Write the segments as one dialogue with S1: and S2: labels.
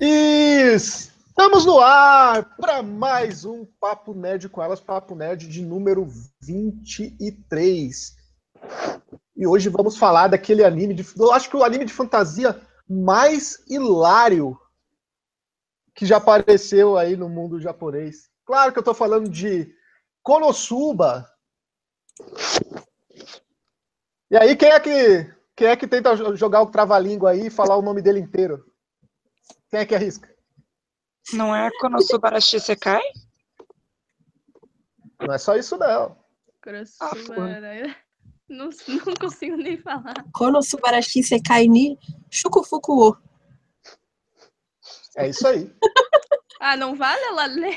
S1: Estamos no ar para mais um Papo Nerd com elas, Papo Nerd de número 23. E hoje vamos falar daquele anime, de, eu acho que o anime de fantasia mais hilário que já apareceu aí no mundo japonês. Claro que eu estou falando de Konosuba. E aí, quem é que, quem é que tenta jogar o trava-língua aí e falar o nome dele inteiro? Quem é que arrisca?
S2: Não é Konosubarashi Sekai?
S1: Não é só isso, não.
S3: Kurosubara. Não, não consigo nem falar.
S4: Konosubarashi Sekai ni Shukufuku o.
S1: É isso aí.
S3: Ah, não vale? Ela leu?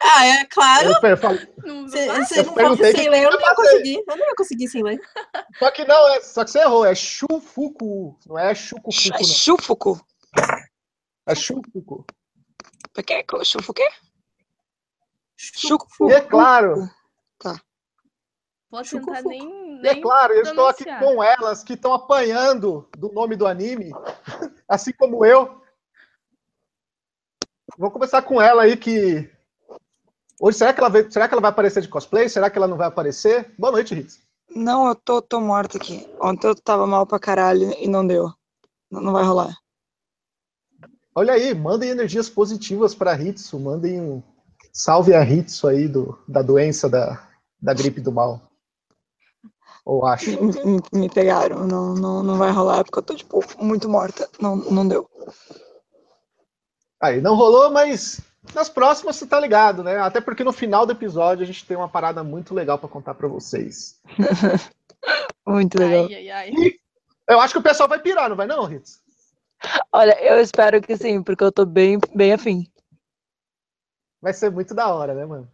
S4: Ah, é claro.
S1: Eu falo-
S3: Não
S4: você
S1: Eu
S4: não
S1: perguntei
S4: sem
S1: que
S4: ler, eu não ia conseguir. Eu não ia conseguir sem ler.
S1: Só que não, é, só que você errou. É Shufuku. Não é Shukufuku,
S2: É
S1: não.
S2: Shufuku.
S1: É Shufuku.
S2: O quê? Shufu o quê?
S1: É claro,
S3: Vou
S4: Chucu,
S3: tentar nem.
S1: e é
S3: nem
S1: claro, eu estou aqui com elas que estão apanhando do nome do anime, assim como eu. Vou começar com ela aí que. Hoje, será que, ela vai, será que ela vai aparecer de cosplay? Será que ela não vai aparecer? Boa noite, Ritz.
S2: Não, eu tô, tô morta aqui. Ontem eu tava mal pra caralho e não deu. Não, não vai rolar.
S1: Olha aí, mandem energias positivas para Hitsu, mandem um salve a Hitsu aí do, da doença da, da gripe do mal. Ou acho.
S2: Me, me- pegaram. Não, não, não vai rolar porque eu tô, tipo, muito morta. Não, não deu.
S1: Aí, não rolou, mas nas próximas você tá ligado, né? Até porque no final do episódio a gente tem uma parada muito legal para contar para vocês.
S2: Muito legal.
S3: Ai, ai, ai.
S1: Eu acho que o pessoal vai pirar, não vai não, Hitsu?
S2: Olha, eu espero que sim, porque eu tô bem, bem afim.
S1: Vai ser muito da hora, né, mano?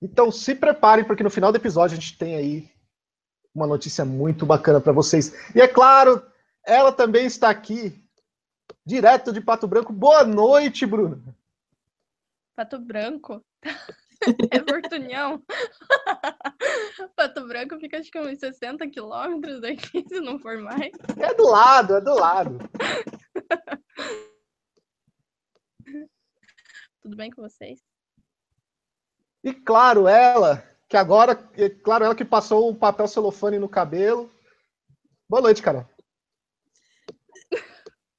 S1: Então se preparem, porque no final do episódio a gente tem aí uma notícia muito bacana para vocês. E é claro, ela também está aqui, direto de Pato Branco. Boa noite, Bruno.
S3: Pato Branco. É Portunhão. Pato Branco fica acho que uns 60 quilômetros daqui, se não for mais.
S1: É do lado, é do lado.
S3: Tudo bem com vocês?
S1: E claro, ela, que agora, e claro, ela que passou o papel celofane no cabelo. Boa noite, cara.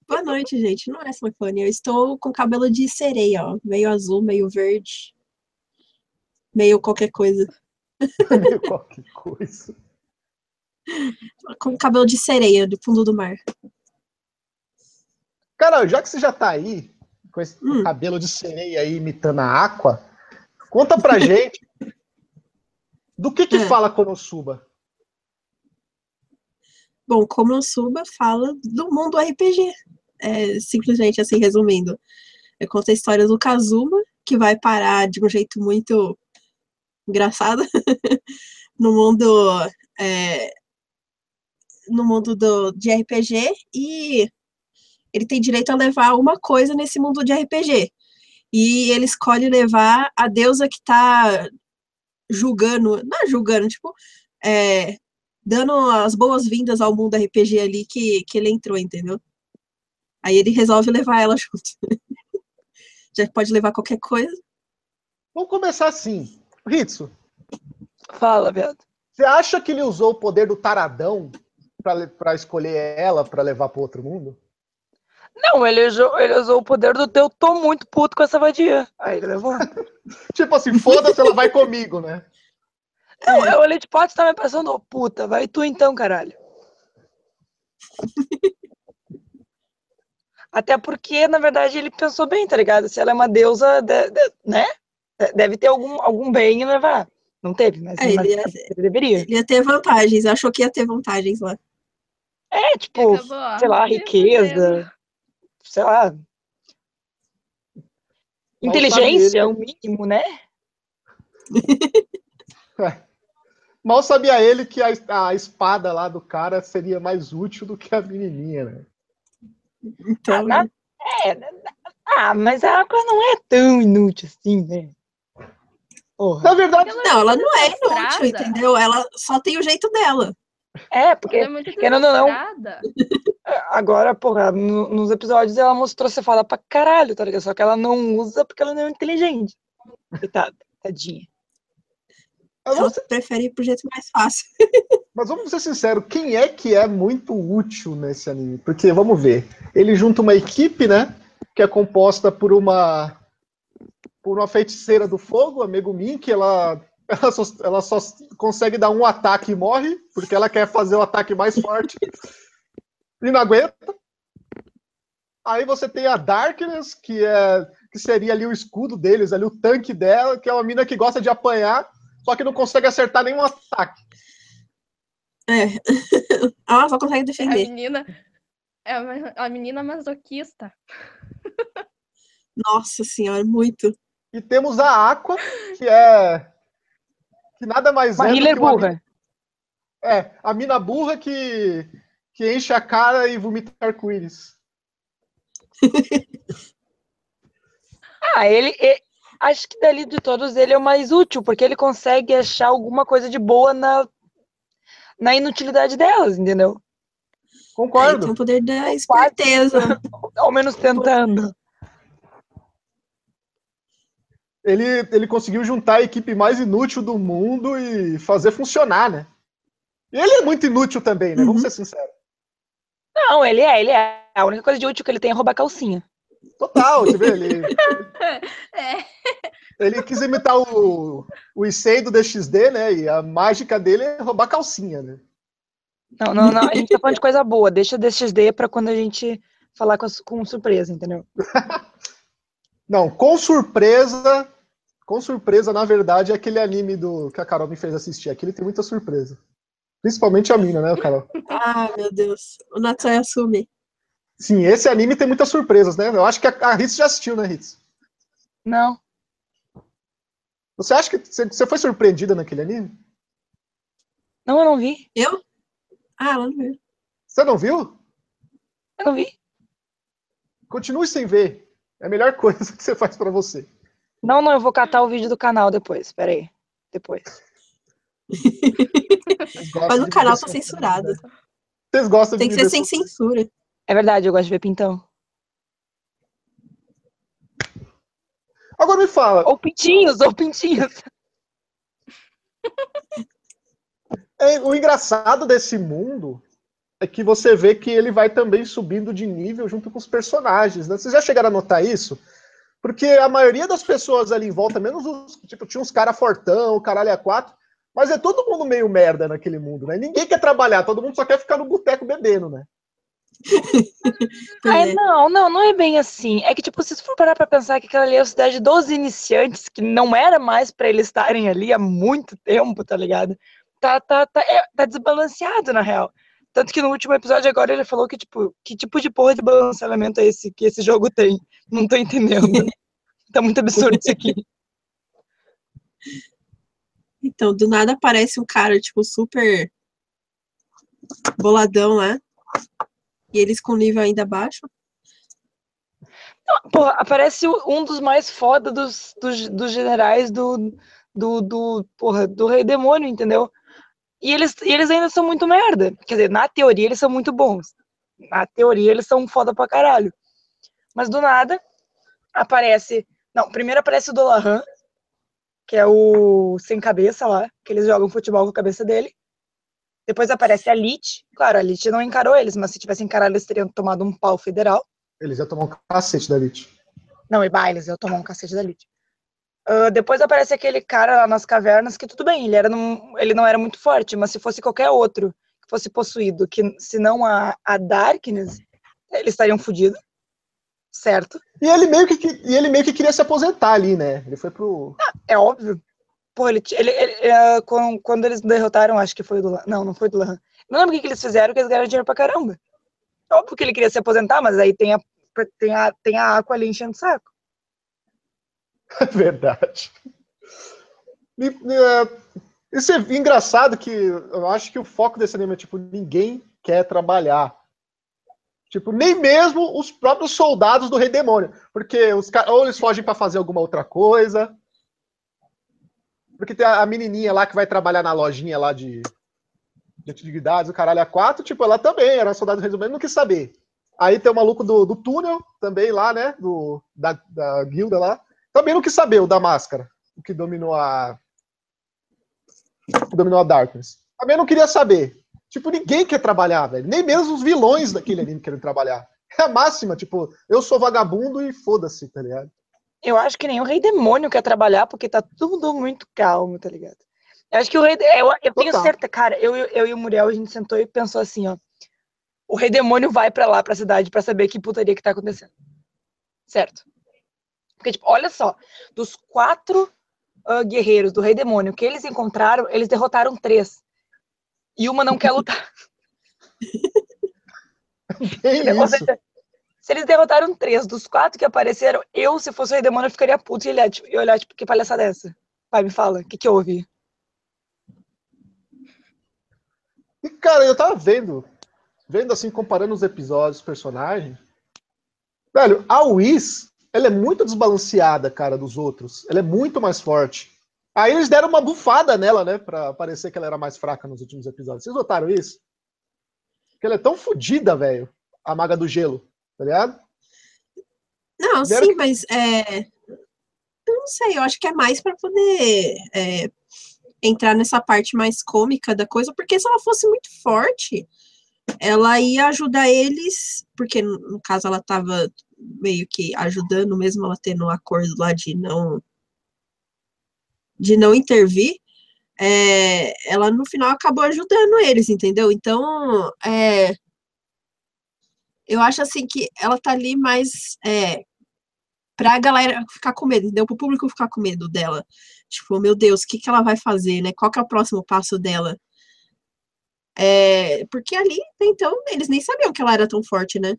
S4: Boa noite, gente. Não é Slefone. Eu estou com cabelo de sereia, ó. Meio azul, meio verde. Meio qualquer coisa.
S1: Meio qualquer coisa.
S4: Com cabelo de sereia, do fundo do mar.
S1: Cara, já que você já tá aí, com esse
S4: Hum.
S1: cabelo de sereia aí imitando a Aqua, conta pra gente do que que
S4: É.
S1: fala Konosuba.
S4: Bom, Konosuba fala do mundo RPG. É, simplesmente assim, resumindo. Eu conto a história do Kazuma, que vai parar de um jeito muito engraçado no mundo é, no mundo do, de RPG e ele tem direito a levar uma coisa nesse mundo de RPG. E ele escolhe levar a deusa que tá julgando, não é julgando, tipo, é, dando as boas-vindas ao mundo RPG ali que, que ele entrou, entendeu? Aí ele resolve levar ela junto. Já pode levar qualquer coisa.
S1: Vamos começar assim. Ritsu,
S2: Fala, viado.
S1: você acha que ele usou o poder do taradão pra escolher ela pra levar pro outro mundo?
S2: Não, ele usou, ele usou o poder do teu. Tô muito puto com essa vadia. Aí ele levou.
S1: Tipo assim, foda-se, ela vai comigo, né?
S2: Não, eu olhei de pote e tava pensando, ô puta, vai tu então, caralho. Até porque, na verdade, ele pensou bem, tá ligado? Se ela é uma deusa, de- de- né? De- Deve ter algum, algum bem em levar. Não teve, mas,
S4: É,
S2: mas
S4: ele ia-
S2: ele deveria.
S4: Ele ia ter vantagens, achou que ia ter vantagens lá.
S2: É, tipo,
S3: Acabou,
S2: sei lá,
S3: Meu
S2: riqueza, sei lá. Inteligência,
S1: ele.
S2: o mínimo, né?
S1: Mal sabia ele que a, a espada lá do cara seria mais útil do que a menininha, né?
S4: Então,
S2: Ah, na- É, né? ah, mas a água não é tão inútil assim, né? Porra.
S1: Na verdade,
S3: Ela
S4: não, ela não é
S3: castrada.
S4: inútil, entendeu? Ela só tem o jeito dela.
S2: É, porque
S3: Ela é muito
S2: querendo ou não, agora, porra, no- nos episódios ela mostrou ser foda pra caralho, tá ligado? Só que ela não usa porque ela não é inteligente. Coitada, tadinha.
S1: Mas
S4: Ela prefere ir pro jeito mais fácil.
S1: mas vamos ser sinceros, quem é que é muito útil nesse anime? Porque, vamos ver, ele junta uma equipe, né? Que é composta por uma por uma feiticeira do fogo, a Megumin, que ela, ela, só, ela só consegue dar um ataque e morre, porque ela quer fazer o ataque mais forte e não aguenta. Aí você tem a Darkness, que é que seria ali o escudo deles, ali o tanque dela, que é uma mina que gosta de apanhar, só que não consegue acertar nenhum ataque.
S4: É. Ela só consegue
S3: A
S4: defender.
S3: menina. É a menina masoquista.
S4: Nossa senhora, muito.
S1: E temos a Aqua, que é. Que nada mais
S2: Uma
S1: é.
S2: healer
S1: que uma
S2: burra.
S1: mina- É, a mina burra que, que enche a cara e vomita arco-íris.
S2: Ah, ele, e- Acho que dali de todos ele é o mais útil, porque ele consegue achar alguma coisa de boa na, na inutilidade delas, entendeu?
S4: É,
S1: Concordo.
S4: tem o poder da esperteza.
S2: Ao menos tentando.
S1: Ele, ele conseguiu juntar a equipe mais inútil do mundo e fazer funcionar, né? E ele é muito inútil também, né? Vamos
S4: Uhum.
S1: ser sinceros.
S2: Não, ele é, ele é. A única coisa de útil que ele tem é roubar calcinha.
S1: Total, você vê? Ele,
S3: É.
S1: ele quis imitar o, o Issei do DXD, né? E a mágica dele é roubar calcinha, né?
S2: Não, não, não. A gente tá falando de coisa boa. Deixa o DXD pra quando a gente falar com, com surpresa, entendeu?
S1: Não, com surpresa. Com surpresa, na verdade, é aquele anime do que a Carol me fez assistir. Aquele tem muita surpresa. Principalmente a mina, né, Carol?
S4: Ah, meu Deus. O Natsui assume.
S1: Sim, esse anime tem muitas surpresas, né? Eu acho que a, Ritz já assistiu, né, Ritz?
S2: Não.
S1: Você acha que você, você foi surpreendida naquele anime?
S2: Não, eu não vi.
S4: Eu? Ah, ela não viu.
S1: Você não viu?
S2: Eu não vi.
S1: Continue sem ver. É a melhor coisa que você faz pra você.
S2: Não, não, eu vou catar o vídeo do canal depois. Pera aí. Depois.
S4: Mas o canal tá censurado.
S1: Vocês gostam
S4: Tem
S1: de
S4: que ser sem censura.
S2: É verdade, eu gosto de ver pintão.
S1: Agora me fala,
S2: Ou pintinhos, ou pintinhos.
S1: é, o engraçado desse mundo é que você vê que ele vai também subindo de nível junto com os personagens, né? Vocês já chegaram a notar isso? Porque a maioria das pessoas ali em volta, menos os. Tipo, tinha uns caras fortão, o caralho a quatro, mas é todo mundo meio merda naquele mundo, né? Ninguém quer trabalhar, todo mundo só quer ficar no boteco bebendo, né?
S4: Pois
S2: É,
S4: é.
S2: não, não, não é bem assim. É que, tipo, se você for parar pra pensar que aquela ali é a cidade dos iniciantes, que não era mais pra eles estarem ali há muito tempo, tá ligado? Tá, tá, tá, é, tá desbalanceado, na real. Tanto que no último episódio agora ele falou que, tipo, que tipo de porra de balanceamento é esse que esse jogo tem? Não tô entendendo. tá muito absurdo isso aqui.
S4: Então, do nada aparece um cara, tipo, super boladão lá. E eles com nível ainda baixo.
S2: Porra, aparece um dos mais foda dos, dos, dos generais do, do, do, porra, do Rei Demônio, entendeu? E eles, e eles ainda são muito merda. Quer dizer, na teoria eles são muito bons. Na teoria eles são foda pra caralho. Mas do nada aparece. Não, primeiro aparece o Dolahan, que é o sem cabeça lá, que eles jogam futebol com a cabeça dele. Depois aparece a Lich. Claro, a Lich não encarou eles, mas se tivesse encarado, eles teriam tomado um pau federal.
S1: Eles iam tomar um cacete da Elite.
S2: Não, e Bailes, eu tomar um cacete da Lid. Ah, depois aparece aquele cara lá nas cavernas que tudo bem, ele, era num- ele não era muito forte, mas se fosse qualquer outro que fosse possuído, que se não a, a Darkness, eles estariam fodidos. Certo?
S1: E ele meio que, e ele meio que queria se aposentar ali, né? Ele foi pro.
S2: É óbvio. Pô, ele, ele, ele- ah, quando, eles derrotaram, acho que foi do Lan. Não, não foi do Lan. Não lembro o que, que eles fizeram, que eles ganharam dinheiro pra caramba. É óbvio que ele queria se aposentar, mas aí tem a, tem a, tem a Aqua ali enchendo o saco.
S1: É verdade. E, é, isso é engraçado que eu acho que o foco desse anime é tipo, ninguém quer trabalhar. Tipo, nem mesmo os próprios soldados do Rei Demônio. Porque os caras, ou eles fogem pra fazer alguma outra coisa. Porque tem a, menininha lá que vai trabalhar na lojinha lá de, de antiguidades, o caralho a quatro, tipo, ela também era soldado resumindo, não quis saber. Aí tem o maluco do, do túnel, também lá, né? Do, da, da guilda lá. Também não quis saber, o da máscara. O que dominou a. Que dominou a Darkness. Também não queria saber. Tipo, ninguém quer trabalhar, velho. Nem mesmo os vilões daquele anime querem trabalhar. É a máxima, tipo, eu sou vagabundo e foda-se, tá ligado?
S2: Eu acho que nem o Rei Demônio quer trabalhar porque tá tudo muito calmo, tá ligado? Eu acho que o Rei. Eu, eu tenho certeza, cara, eu, eu e o Muriel, a gente sentou e pensou assim, ó. O Rei Demônio vai pra lá, pra cidade, pra saber que putaria que tá acontecendo. Certo? Porque, tipo, olha só, dos quatro ah, guerreiros do Rei Demônio que eles encontraram, eles derrotaram três. E uma não quer lutar. Se eles derrotaram três dos quatro que apareceram, eu, se fosse o Rei Demônio, eu ficaria puto e olhar, tipo, e olhar, tipo, que palhaçada é essa? Pai, me fala, o que que houve?
S1: E, cara, eu tava vendo, vendo assim, comparando os episódios, os personagens. Velho, a Whis, ela é muito desbalanceada, cara, dos outros. Ela é muito mais forte. Aí eles deram uma bufada nela, né, pra parecer que ela era mais fraca nos últimos episódios. Vocês notaram isso? Porque ela é tão fodida, velho, a maga do gelo, tá ligado?
S4: Não,
S1: Primeiro
S4: sim,
S1: que-
S4: mas é, eu não sei, eu acho que é mais para poder é, entrar nessa parte mais cômica da coisa, porque se ela fosse muito forte, ela ia ajudar eles, porque no, caso ela estava meio que ajudando, mesmo ela tendo um acordo lá de não de não intervir, é, ela no final acabou ajudando eles, entendeu? Então, é, eu acho assim que ela tá ali mais é, pra galera ficar com medo, entendeu? Pro público ficar com medo dela. Tipo, meu Deus, o que, que ela vai fazer, né? Qual que é o próximo passo dela? É, porque ali, então, eles nem sabiam que ela era tão forte, né?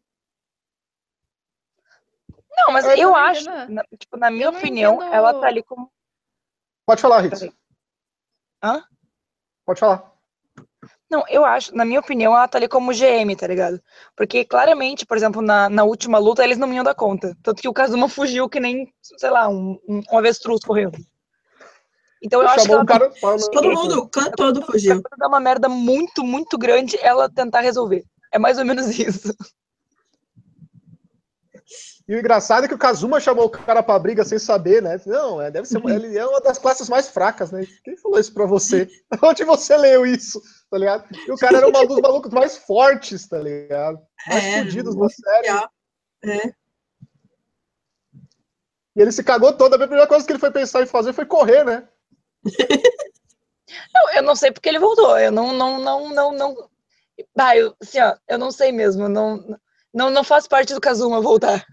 S2: Não, mas
S1: Eu
S2: eu acho, na, tipo, na minha
S3: Eu
S2: opinião,
S3: entendo-
S2: ela tá ali como.
S1: Pode falar, Ritz.
S2: Hã?
S1: Pode falar.
S2: Não, eu acho, na minha opinião, ela tá ali como GM, tá ligado? Porque claramente, por exemplo, na, na última luta, eles não iam dar conta. Tanto que o Kazuma fugiu que nem, sei lá, um, um, um avestruz correndo. Então eu acho que ela
S1: um cara
S4: Todo mundo, o canto todo fugiu.
S2: dá uma merda muito, muito grande, ela tentar resolver. É mais ou menos isso.
S1: E o engraçado é que o Kazuma chamou o cara pra briga sem saber, né? Não, é, deve ser, ele é uma das classes mais fracas, né? Quem falou isso pra você? Onde você leu isso? Tá ligado? E o cara era um dos malucos mais fortes, tá ligado? Mais
S4: É,
S1: fudidos da série.
S4: É.
S1: E ele se cagou todo. A primeira coisa que ele foi pensar em fazer foi correr, né?
S2: Não, eu não sei porque ele voltou. Eu não, não, não, não, não. Ah, eu, assim, ó, eu não sei mesmo. Não, não, não faz parte do Kazuma voltar.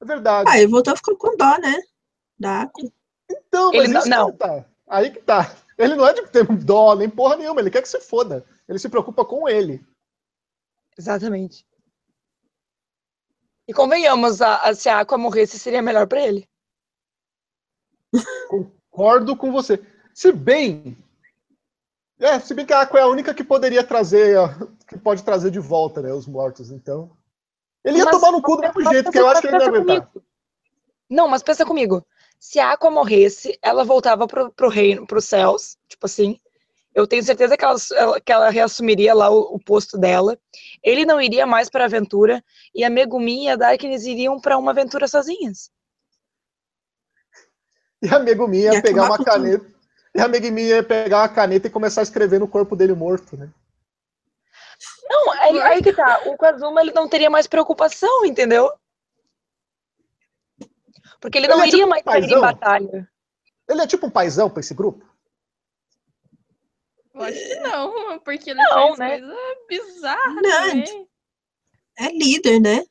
S1: É verdade.
S4: Ah, ele voltou ficou com dó, né? Da
S1: Então, mas
S2: Ele não-
S1: isso
S2: não.
S1: tá. Aí que tá. Ele não é de ter dó, nem porra nenhuma. Ele quer que você foda. Ele se preocupa com ele.
S2: Exatamente. E convenhamos, a, a, se a Aqua morresse, seria melhor pra ele.
S1: Concordo com você. Se bem. É, se bem que a Aqua é a única que poderia trazer, ó, que pode trazer de volta, né, os mortos, então. Ele ia
S2: Mas-
S1: tomar no cu do mesmo jeito, que eu acho que ele não ia
S2: comigo. Não, mas pensa comigo. Se a Aqua morresse, ela voltava pro, pro reino, pros céus, tipo assim. Eu tenho certeza que ela, que ela reassumiria lá o, o posto dela. Ele não iria mais pra aventura. E a Megumi e a Darkness iriam pra uma aventura sozinhas.
S1: E a Megumi ia
S4: Ia
S1: pegar uma
S4: com tudo.
S1: caneta. E a Megumi ia pegar uma caneta e começar a escrever no corpo dele morto, né?
S2: Não, aí, aí que tá. O Kazuma ele não teria mais preocupação, entendeu? Porque ele não
S1: Ele é
S2: iria
S1: tipo
S2: mais
S1: um
S2: sair em batalha.
S1: Ele é tipo um paizão pra esse grupo?
S3: Eu acho que não, porque ele
S2: Não,
S3: faz
S2: né?
S3: coisa bizarra
S4: Não,
S3: também.
S4: é líder, né?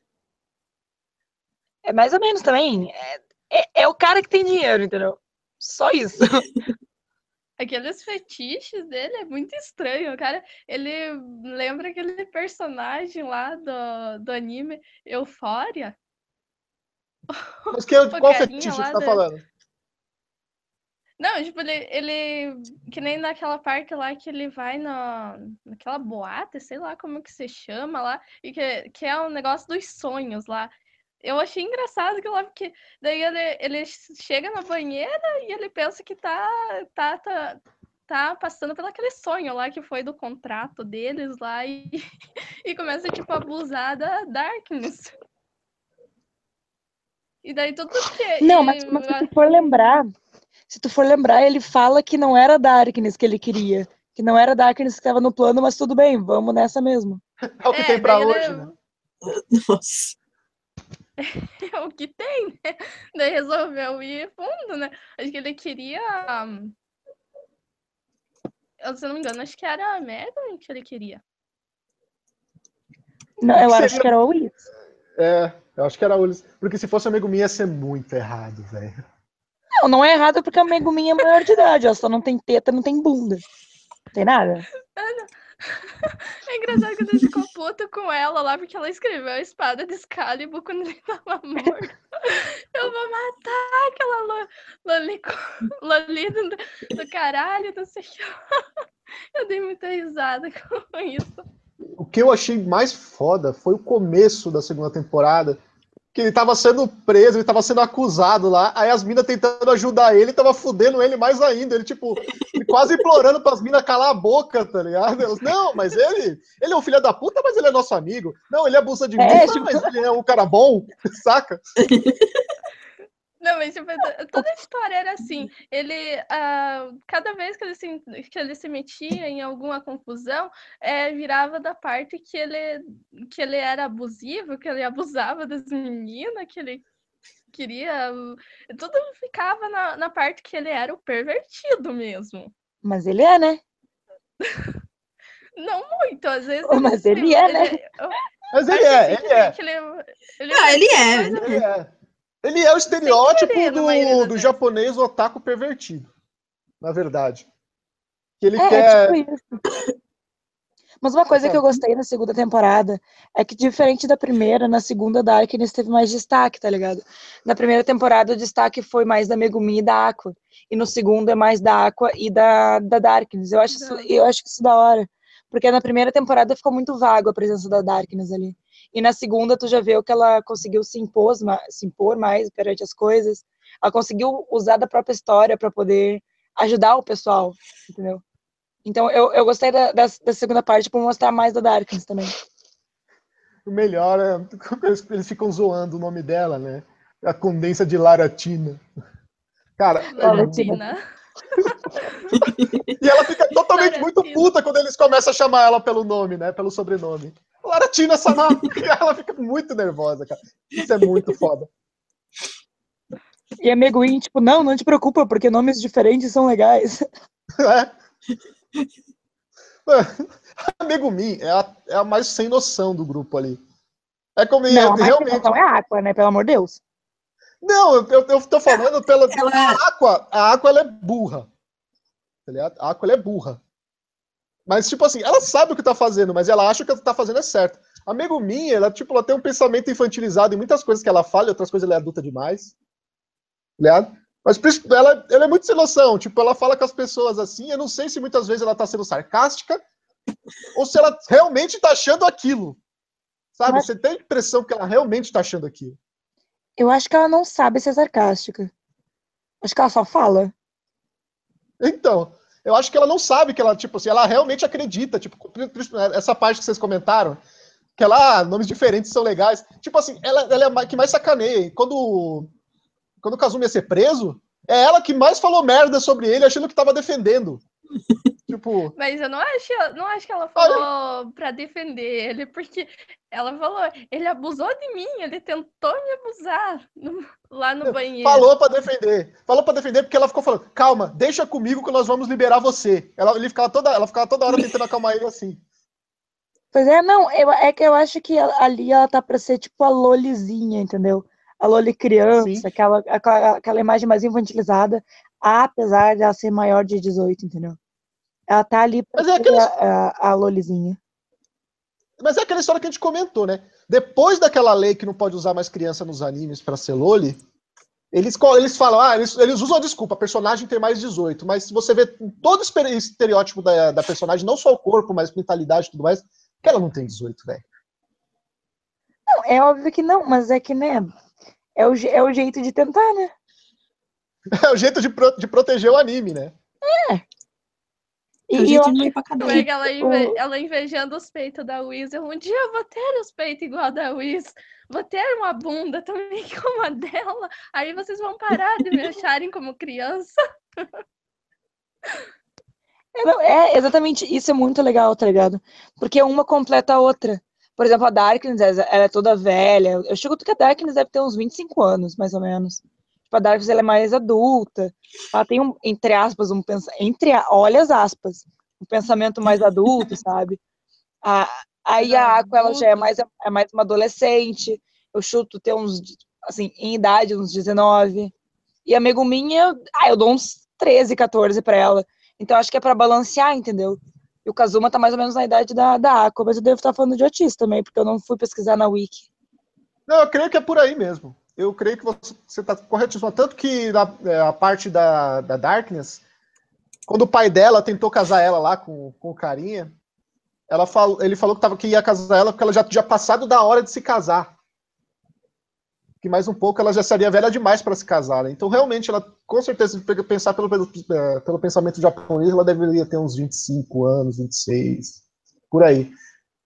S2: É mais ou menos também. É, é, é o cara que tem dinheiro, entendeu? Só isso.
S3: Aqueles fetiches dele é muito estranho. O cara, ele lembra aquele personagem lá do, do anime Eufória.
S1: Mas que,
S3: O
S1: qual fetiche você tá falando?
S3: Não, tipo, ele, ele. Que nem naquela parte lá que ele vai na, naquela boate, sei lá como que se chama lá, e que, que é um negócio dos sonhos lá. Eu achei engraçado que lá, porque daí ele, ele chega na banheira e ele pensa que tá, tá, tá, tá passando pelo aquele sonho lá que foi do contrato deles lá e, e começa, tipo, a abusar da Darkness. E daí tudo que.
S2: Não, mas, mas se tu for lembrar, se tu for lembrar, ele fala que não era Darkness que ele queria. Que não era Darkness que estava no plano, mas tudo bem, vamos nessa mesmo.
S1: É o que
S3: É,
S1: tem pra hoje,
S3: ele-
S1: né?
S4: Nossa.
S3: É o que tem, né? Daí resolveu ir fundo, né? Acho que ele queria. hum, eu, Se eu não me engano, acho que era a Megan que ele queria.
S2: Não, eu
S1: Seria-
S2: acho que era o Wiz.
S1: É, eu acho que era o Ulisses. Porque se fosse amigo meu ia ser muito errado, velho.
S2: Não, não é errado porque a Megumin é maior de idade, ela só não tem teta, não tem bunda. Não tem nada.
S3: É engraçado que ele ficou puto com ela lá, porque ela escreveu a espada de Excalibur quando ele tava morto. Eu vou matar aquela lo- loli, loli do, do caralho, não sei o que. Eu dei muita risada com isso.
S1: O que eu achei mais foda foi o começo da segunda temporada. Que ele tava sendo preso, ele tava sendo acusado lá, aí as minas tentando ajudar ele, tava fudendo ele mais ainda. Ele, tipo, ele quase implorando pras minas calar a boca, tá ligado? Elas, não, mas ele, ele é um filho da puta, mas ele é nosso amigo. Não, ele abusa de mim,
S2: É,
S1: não,
S2: tipo-
S1: mas ele é um cara bom, saca?
S3: Não, mas tipo, to- toda a história era assim. Ele, ah, cada vez que ele, se, que ele se metia em alguma confusão, é, virava da parte que ele, que ele era abusivo, que ele abusava das meninas, que ele queria. Tudo ficava na, na parte que ele era o pervertido mesmo.
S2: Mas ele é, né?
S3: Não muito, às vezes.
S2: Oh, mas ele é, né?
S3: eu
S1: Mas ele é, ele é.
S3: ele, ele
S4: Ah, ele é.
S1: Ele é. Ele é o estereótipo
S3: querer,
S1: do,
S3: das
S1: do japonês otaku pervertido. Na verdade. Que ele
S2: É, é
S1: quer.
S2: tipo isso. Mas uma coisa que eu gostei na segunda temporada é que, diferente da primeira, na segunda Darkness teve mais destaque, tá ligado? Na primeira temporada o destaque foi mais da Megumi e da Aqua. E no segundo é mais da Aqua e da, da Darkness. Eu acho, isso,
S3: Da-
S2: eu acho isso da hora. Porque na primeira temporada ficou muito vago a presença da Darkness ali. E na segunda tu já viu que ela conseguiu se impor, ma- se impor mais perante as coisas. Ela conseguiu usar da própria história para poder ajudar o pessoal, entendeu? Então eu, eu gostei da, da, da segunda parte por mostrar mais da Darkness também.
S1: O melhor é quando eles, eles ficam zoando o nome dela, né? A condensa de Laratina. Cara, é
S2: Laratina.
S3: Latina.
S1: e ela fica totalmente muito
S3: Laratina.
S1: puta quando eles começam a chamar ela pelo nome, né? Pelo sobrenome. Laratina Sama! ela fica muito nervosa, cara. Isso é muito foda.
S2: E a Meguin, tipo, não, não te preocupa, porque nomes diferentes são legais.
S1: É. A Megumi é a, é a mais sem noção do grupo ali. É como
S2: Não, a mais
S1: realmente.
S2: então é a Aqua, né? Pelo amor de Deus.
S1: Não, eu, eu, eu tô falando pela.
S4: Ela-
S1: A Aqua, a Aqua ela é burra. Tá? A Aqua ela é burra. Mas, tipo assim, ela sabe o que tá fazendo, mas ela acha que o que tá fazendo é certo. A Megumi, ela, tipo, ela tem um pensamento infantilizado em muitas coisas que ela fala, e outras coisas ela é adulta demais. Ligado? Mas ela, ela é muito sem noção. Tipo, ela fala com as pessoas assim. Eu não sei se muitas vezes ela tá sendo sarcástica ou se ela realmente tá achando aquilo. Sabe?
S2: Mas-
S1: Você tem a impressão que ela realmente tá achando aquilo.
S2: Eu acho que ela não sabe ser sarcástica. Acho que ela só fala.
S1: Então, eu acho que ela não sabe que ela, tipo assim, ela realmente acredita, tipo, essa parte que vocês comentaram, que ela, ah, nomes diferentes são legais. Tipo assim, ela, ela é a que mais sacaneia. Quando, quando o Kazumi ia ser preso, é ela que mais falou merda sobre ele, achando que tava defendendo. Tipo,
S3: Mas eu não acho, não acho que ela falou pra defender ele, porque ela falou, ele abusou de mim, ele tentou me abusar no- lá no banheiro.
S1: falou pra defender. Falou pra defender porque ela ficou falando, calma, deixa comigo que nós vamos liberar você. Ela, ele ficava toda, ela ficava toda hora tentando acalmar ele assim.
S2: Pois é, não, eu, é que eu acho que ali ela tá pra ser tipo a Lolizinha, entendeu? A Loli criança,
S1: Sim.
S2: aquela, aquela, aquela imagem mais infantilizada, apesar de ela ser maior de 18, entendeu? Ela tá ali pra
S1: Mas é
S2: ser
S1: aqueles-
S2: a, a, Lolizinha.
S1: Mas é aquela história que a gente comentou, né? Depois daquela lei que não pode usar mais criança nos animes pra ser Loli, eles, eles falam, ah, eles, eles usam a desculpa, a personagem tem mais 18, mas se você vê todo o estere- estereótipo da, da personagem, não só o corpo, mas mentalidade e tudo mais, que ela não tem 18, velho.
S2: Não, é óbvio que não, mas é que, né? É o, é o jeito de tentar, né?
S1: É o jeito de, pro- de proteger o anime, né?
S4: É
S2: e eu
S4: pra cadeia.
S3: Ela, inve-
S2: o-
S3: ela invejando os peitos da Wiz. Eu, Um dia eu vou ter os peitos igual a da Wiz. Vou ter uma bunda também como a dela. Aí vocês vão parar de me acharem como criança.
S2: É, não, é, exatamente, isso é muito legal, tá ligado? Porque uma completa a outra. Por exemplo, a Darkness, ela é toda velha. Eu chuto que a Darkness deve ter uns 25 anos, mais ou menos. Tipo, a Darkness, ela é mais adulta. Ela tem, um, entre aspas, um pensamento... Entre, a- olha as aspas. Um pensamento mais adulto, sabe? A, aí a Aqua, ela já é mais, é mais uma adolescente. Eu chuto ter uns, assim, em idade, uns 19. E a Megumin, eu, ah, eu dou uns 13, 14 pra ela. Então acho que é pra balancear, entendeu? E o Kazuma tá mais ou menos na idade da, da Aqua, mas eu devo estar falando de autista também, porque eu não fui pesquisar na Wiki.
S1: Não, eu creio que é por aí mesmo. Eu creio que você está corretíssimo. Tanto que na, é, a parte da, da Darkness, quando o pai dela tentou casar ela lá com, com o carinha, ela falou, ele falou que, tava, que ia casar ela porque ela já tinha passado da hora de se casar. Que mais um pouco ela já seria velha demais para se casar. né? Então, realmente, ela, com certeza, se pensar pelo, pelo, é, pelo pensamento japonês, ela deveria ter uns 25 anos, 26, por aí.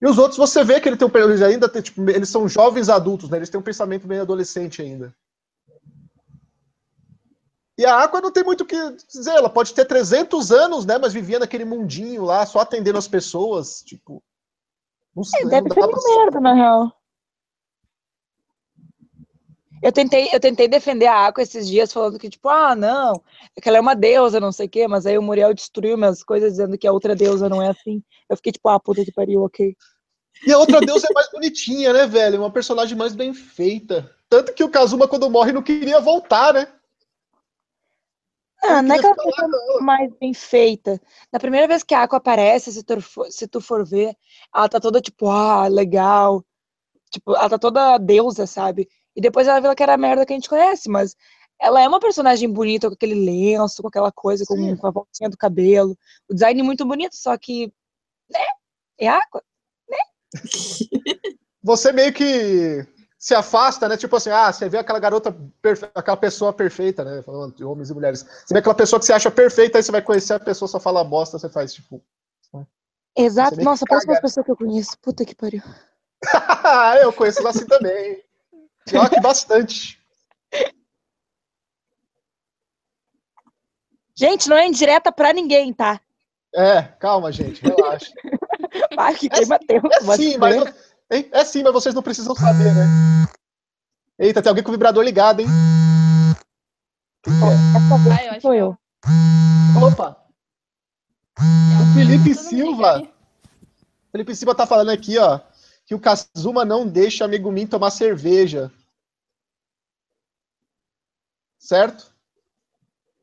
S1: E os outros, você vê que ele tem um, eles ainda tem, tipo, eles são jovens adultos, né? Eles têm um pensamento meio adolescente ainda. E a Aqua não tem muito o que dizer, ela pode ter 300 anos, né? Mas vivia naquele mundinho lá, só atendendo as pessoas, tipo. Não sei,
S2: É, deve
S1: não
S2: meio
S1: pra-
S2: merda, na real. Eu tentei, eu tentei defender a Aqua esses dias, falando que, tipo, ah, não, é que ela é uma deusa, não sei o quê, mas aí o Muriel destruiu minhas coisas dizendo que a outra deusa não é assim. Eu fiquei tipo, ah, puta que pariu, ok.
S1: E a outra deusa é mais bonitinha, né, velho? Uma personagem mais bem feita. Tanto que o Kazuma, quando morre, não queria voltar, né?
S2: Ah,
S1: Ele
S2: não é que
S1: queria
S2: ela seja mais bem feita. Na primeira vez que a Aqua aparece, se tu for, se tu for ver, ela tá toda tipo, ah, legal. Tipo, ela tá toda deusa, sabe? E depois ela vira que era a merda que a gente conhece, mas ela é uma personagem bonita, com aquele lenço, com aquela coisa, com, com a voltinha do cabelo. O design é muito bonito, só que, né? É Aqua.
S1: Você meio que se afasta, né? Tipo assim, ah, você vê aquela garota, aquela pessoa perfeita, né? Falando de homens e mulheres. Você vê aquela pessoa que você acha perfeita, aí você vai conhecer a pessoa, só fala bosta, você faz tipo.
S2: Exato.
S1: meio que
S2: Nossa, uma pessoa que eu conheço. Puta que pariu.
S1: eu conheço ela assim também. Pior que bastante.
S2: Gente, não é indireta pra ninguém, tá?
S1: É, calma, gente, relaxa.
S2: Ai, que
S1: É
S2: clima tenso,
S1: É sim, mas, hein? é sim, mas vocês não precisam saber, né? Eita, tem alguém com o vibrador ligado, hein? É?
S2: Essa vez
S3: Ai, eu acho
S2: sou eu.
S1: Opa! O Felipe Silva. Felipe Silva tá falando aqui, ó, que o Kazuma não deixa amigo Min tomar cerveja. Certo?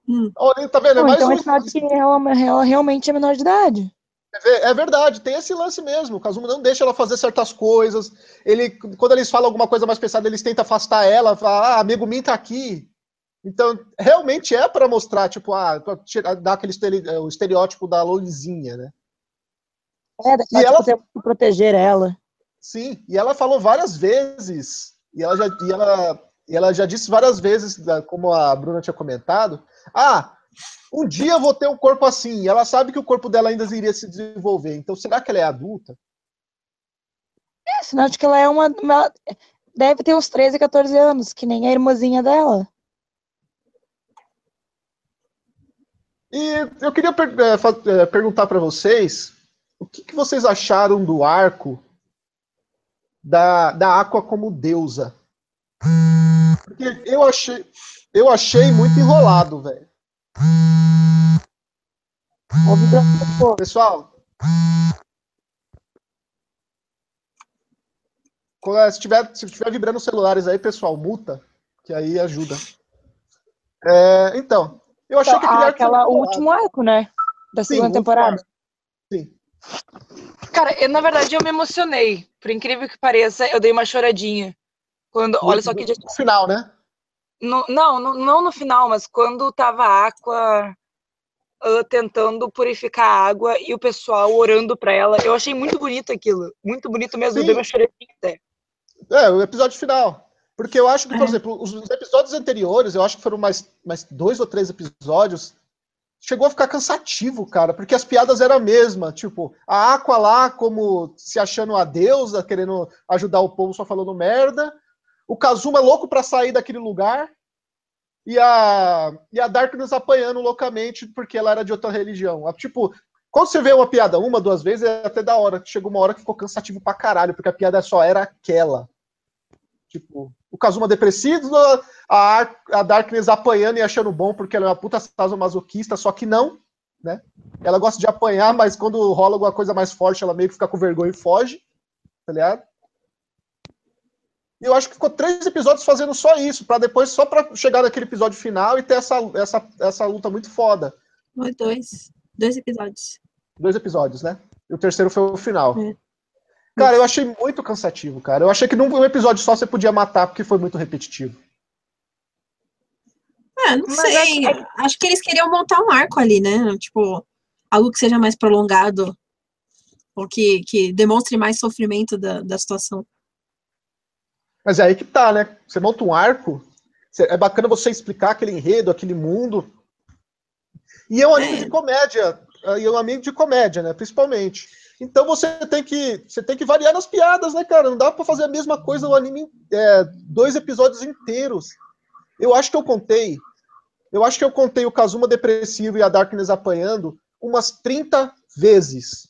S4: Hum.
S1: Olha, tá vendo? É mais
S2: então
S1: um.
S2: é que ela, ela realmente é menor de idade.
S1: É verdade, tem esse lance mesmo. O Kazuma não deixa ela fazer certas coisas. Ele, quando eles falam alguma coisa mais pesada, eles tentam afastar ela, falar, ah, amigo Min tá aqui. Então, realmente é para mostrar, tipo, ah, pra tirar- dar aquele estere- o estereótipo da Lolizinha, né?
S2: É, daqui
S1: E
S2: a
S1: ela-
S2: tem que proteger ela.
S1: Sim, e ela falou várias vezes, e ela já, e ela, e ela já disse várias vezes, da- como a Bruna tinha comentado, ah, um dia eu vou ter um corpo assim, e ela sabe que o corpo dela ainda iria se desenvolver, então será que ela é adulta?
S2: É sinal de que ela é uma, Deve ter uns 13, 14 anos, que nem a irmãzinha dela.
S1: E eu queria per- fa- eh, perguntar para vocês, o que, que vocês acharam do arco da, da Aqua como deusa? Porque eu achei, eu achei muito enrolado, velho.
S2: Ó.
S1: Pessoal. é, Se tiver, se tiver vibrando os celulares aí, pessoal, muta, que aí ajuda. É, então, eu achei que
S2: Ah,
S1: arco foi
S2: aquela, o último arco, né? Da
S1: Sim,
S2: segunda temporada.
S1: arco. Sim.
S2: Cara, eu, na verdade, eu me emocionei. Por incrível que pareça, eu dei uma choradinha. Quando, olha só que dia-
S1: No final, né?
S2: No- não, no- não no final, mas quando tava a Aqua ah, tentando purificar a água e o pessoal orando pra ela, eu achei muito bonito aquilo. Muito bonito mesmo.
S1: Sim.
S2: dei uma choradinha até.
S1: É, o episódio final. Porque eu acho que, por
S2: É.
S1: exemplo, os, os episódios anteriores, eu acho que foram mais, mais dois ou três episódios, chegou a ficar cansativo, cara, porque as piadas eram a mesma, tipo, a Aqua lá como se achando a deusa, querendo ajudar o povo só falando merda, o Kazuma louco para sair daquele lugar, e a, e a Darkness apanhando loucamente porque ela era de outra religião. Tipo, quando você vê uma piada uma, duas vezes, é até da hora. Chegou uma hora que ficou cansativo pra caralho, porque a piada só era aquela. Tipo, o Kazuma depressivo, a, a Darkness apanhando e achando bom porque ela é uma puta masoquista, só que não, né? Ela gosta de apanhar, mas quando rola alguma coisa mais forte, ela meio que fica com vergonha e foge, tá ligado? E eu acho que ficou três episódios fazendo só isso, para depois, só para chegar naquele episódio final e ter essa, essa, essa luta muito foda.
S4: Foi dois. Dois episódios.
S1: Dois episódios, né? E o terceiro foi o final. É. Cara, eu achei muito cansativo, cara. Eu achei que num episódio só você podia matar, porque foi muito repetitivo.
S4: É, não Mas sei. Acho... acho que eles queriam montar um arco ali, né? Tipo, algo que seja mais prolongado. Ou que, que demonstre mais sofrimento da, da situação.
S1: Mas é aí que tá, né? Você monta um arco, é bacana você explicar aquele enredo, aquele mundo. E é um anime de comédia, e é um anime de comédia, né? Principalmente. Então você tem que você tem que variar nas piadas, né, cara? Não dá para fazer a mesma coisa no anime é, dois episódios inteiros. Eu acho que eu contei, eu acho que eu contei o Kazuma depressivo e a Darkness apanhando umas 30 vezes.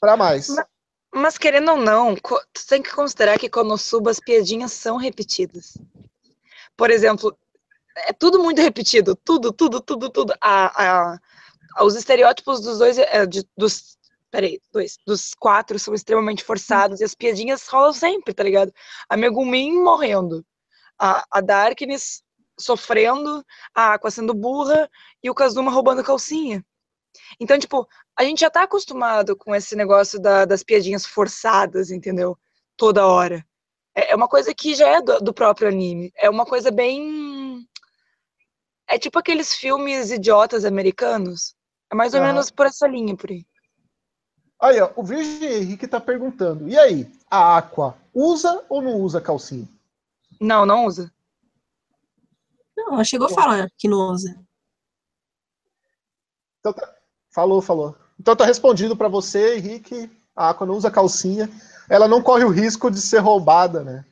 S1: Para mais.
S2: Mas, mas, querendo ou não, tu tem que considerar que Konosuba as piadinhas são repetidas. Por exemplo, é tudo muito repetido, tudo, tudo, tudo, tudo. A, a, os estereótipos dos dois, é, de, dos peraí, dois, dos quatro são extremamente forçados e as piadinhas rolam sempre, tá ligado? A Megumin morrendo, a, a Darkness sofrendo, a Aqua sendo burra e o Kazuma roubando calcinha. Então, tipo, a gente já tá acostumado com esse negócio da, das piadinhas forçadas, entendeu? Toda hora. É, é uma coisa que já é do, do próprio anime. É uma coisa bem. É tipo aqueles filmes idiotas americanos. É mais ou uhum. menos por essa linha, por aí.
S1: Aí, ó, o Virgem Henrique tá perguntando: e aí, a Aqua usa ou não usa calcinha?
S2: Não, não usa.
S4: Não, ela chegou a falar que não usa.
S1: Então tá, falou, falou. Então tá respondido para você, Henrique. A Aqua não usa calcinha. Ela não corre o risco de ser roubada, né?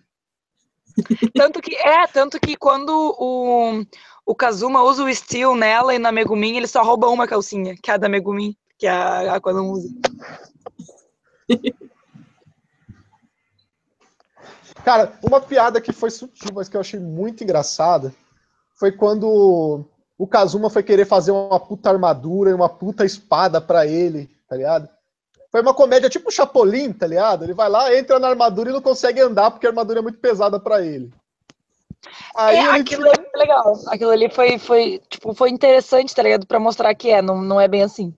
S2: Tanto que é, tanto que quando o, o Kazuma usa o Steel nela e na Megumin, ele só rouba uma calcinha, que é a da Megumin que a Aqua não usa.
S1: Cara, uma piada que foi sutil, mas que eu achei muito engraçada, foi quando o Kazuma foi querer fazer uma puta armadura e uma puta espada para ele, tá ligado? Foi uma comédia tipo Chapolin, tá ligado? Ele vai lá, entra na armadura e não consegue andar porque a armadura é muito pesada para ele.
S2: Aí é, aquilo tira... ali foi legal. Aquilo ali foi, foi, tipo, foi interessante, tá ligado? Pra mostrar que é, não, não é bem assim.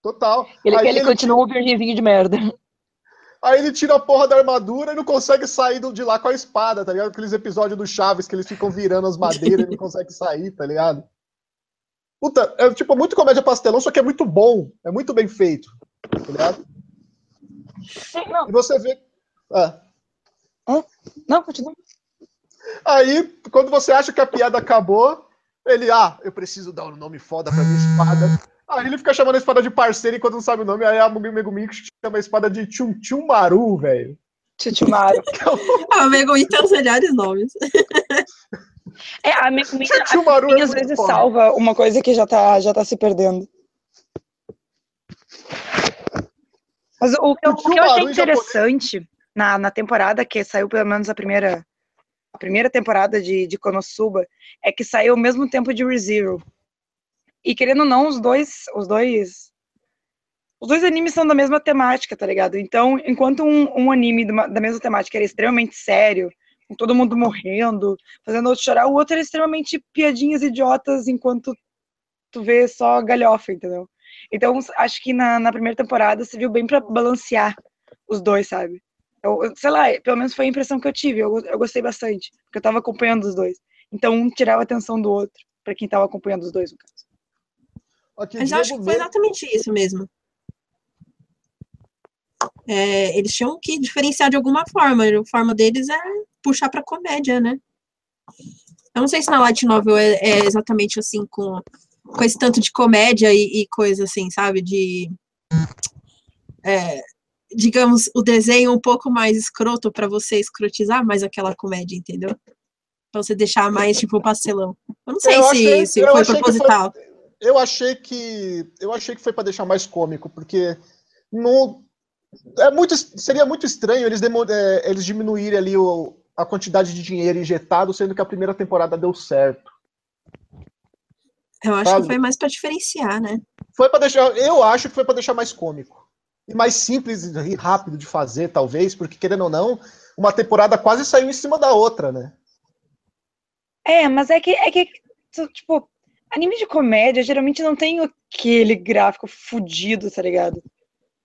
S1: Total.
S2: Ele, ele, ele continua um virgenzinho de merda.
S1: Aí ele tira a porra da armadura e não consegue sair de lá com a espada, tá ligado? Aqueles episódios do Chaves que eles ficam virando as madeiras e não conseguem sair, tá ligado? Puta, é tipo muito comédia pastelão, só que é muito bom. É muito bem feito. Tá ligado? Sim, não. E você vê.
S2: Ah. Hã? Não, continua.
S1: Aí, quando você acha que a piada acabou, ele, ah, eu preciso dar um nome foda pra minha espada. Aí ele fica chamando a espada de parceiro enquanto não sabe o nome. Aí a Megumin chama a espada de Chum Chum Maru, velho.
S2: Chuchumaru.
S4: a Megumin tem os melhores nomes.
S2: É, a Megumin, é às vezes foda. salva uma coisa que já tá, já tá se perdendo. Mas o, que eu, o que eu achei interessante na, na temporada, que saiu pelo menos a primeira, a primeira temporada de, de Konosuba, é que saiu ao mesmo tempo de ReZero. E querendo ou não, os dois, os dois, os dois animes são da mesma temática, tá ligado? Então, enquanto um, um anime da mesma temática era extremamente sério, com todo mundo morrendo, fazendo outro chorar, o outro era extremamente piadinhas idiotas, enquanto tu vê só galhofa, entendeu? Então, acho que na, na primeira temporada se viu bem para balancear os dois, sabe? Eu, sei lá, pelo menos foi a impressão que eu tive. Eu, eu gostei bastante, porque eu tava acompanhando os dois. Então, um tirava a atenção do outro, para quem tava acompanhando os dois, no caso.
S4: Okay, Mas eu acho que foi exatamente isso mesmo. É, eles tinham que diferenciar de alguma forma. A forma deles é puxar para comédia, né? Eu não sei se na Light Novel é, é exatamente assim, com, com esse tanto de comédia e, e coisa assim, sabe? De. é, digamos, o desenho um pouco mais escroto para você escrotizar mais aquela comédia, entendeu? Pra você deixar mais, tipo, pastelão. Eu não sei
S1: Eu
S4: se,
S1: achei-
S4: se foi proposital.
S1: Eu achei que eu achei que foi para deixar mais cômico, porque no é muito seria muito estranho eles demo- é, eles diminuírem ali o, a quantidade de dinheiro injetado, sendo que a primeira temporada deu certo.
S4: Eu acho
S1: sabe?
S4: que foi mais pra diferenciar, né?
S1: Foi para deixar, eu acho que foi para deixar mais cômico e mais simples e rápido de fazer, talvez, porque querendo ou não, uma temporada quase saiu em cima da outra, né?
S2: É, mas é que, é que, tipo, anime de comédia geralmente não tem aquele gráfico fudido, tá ligado?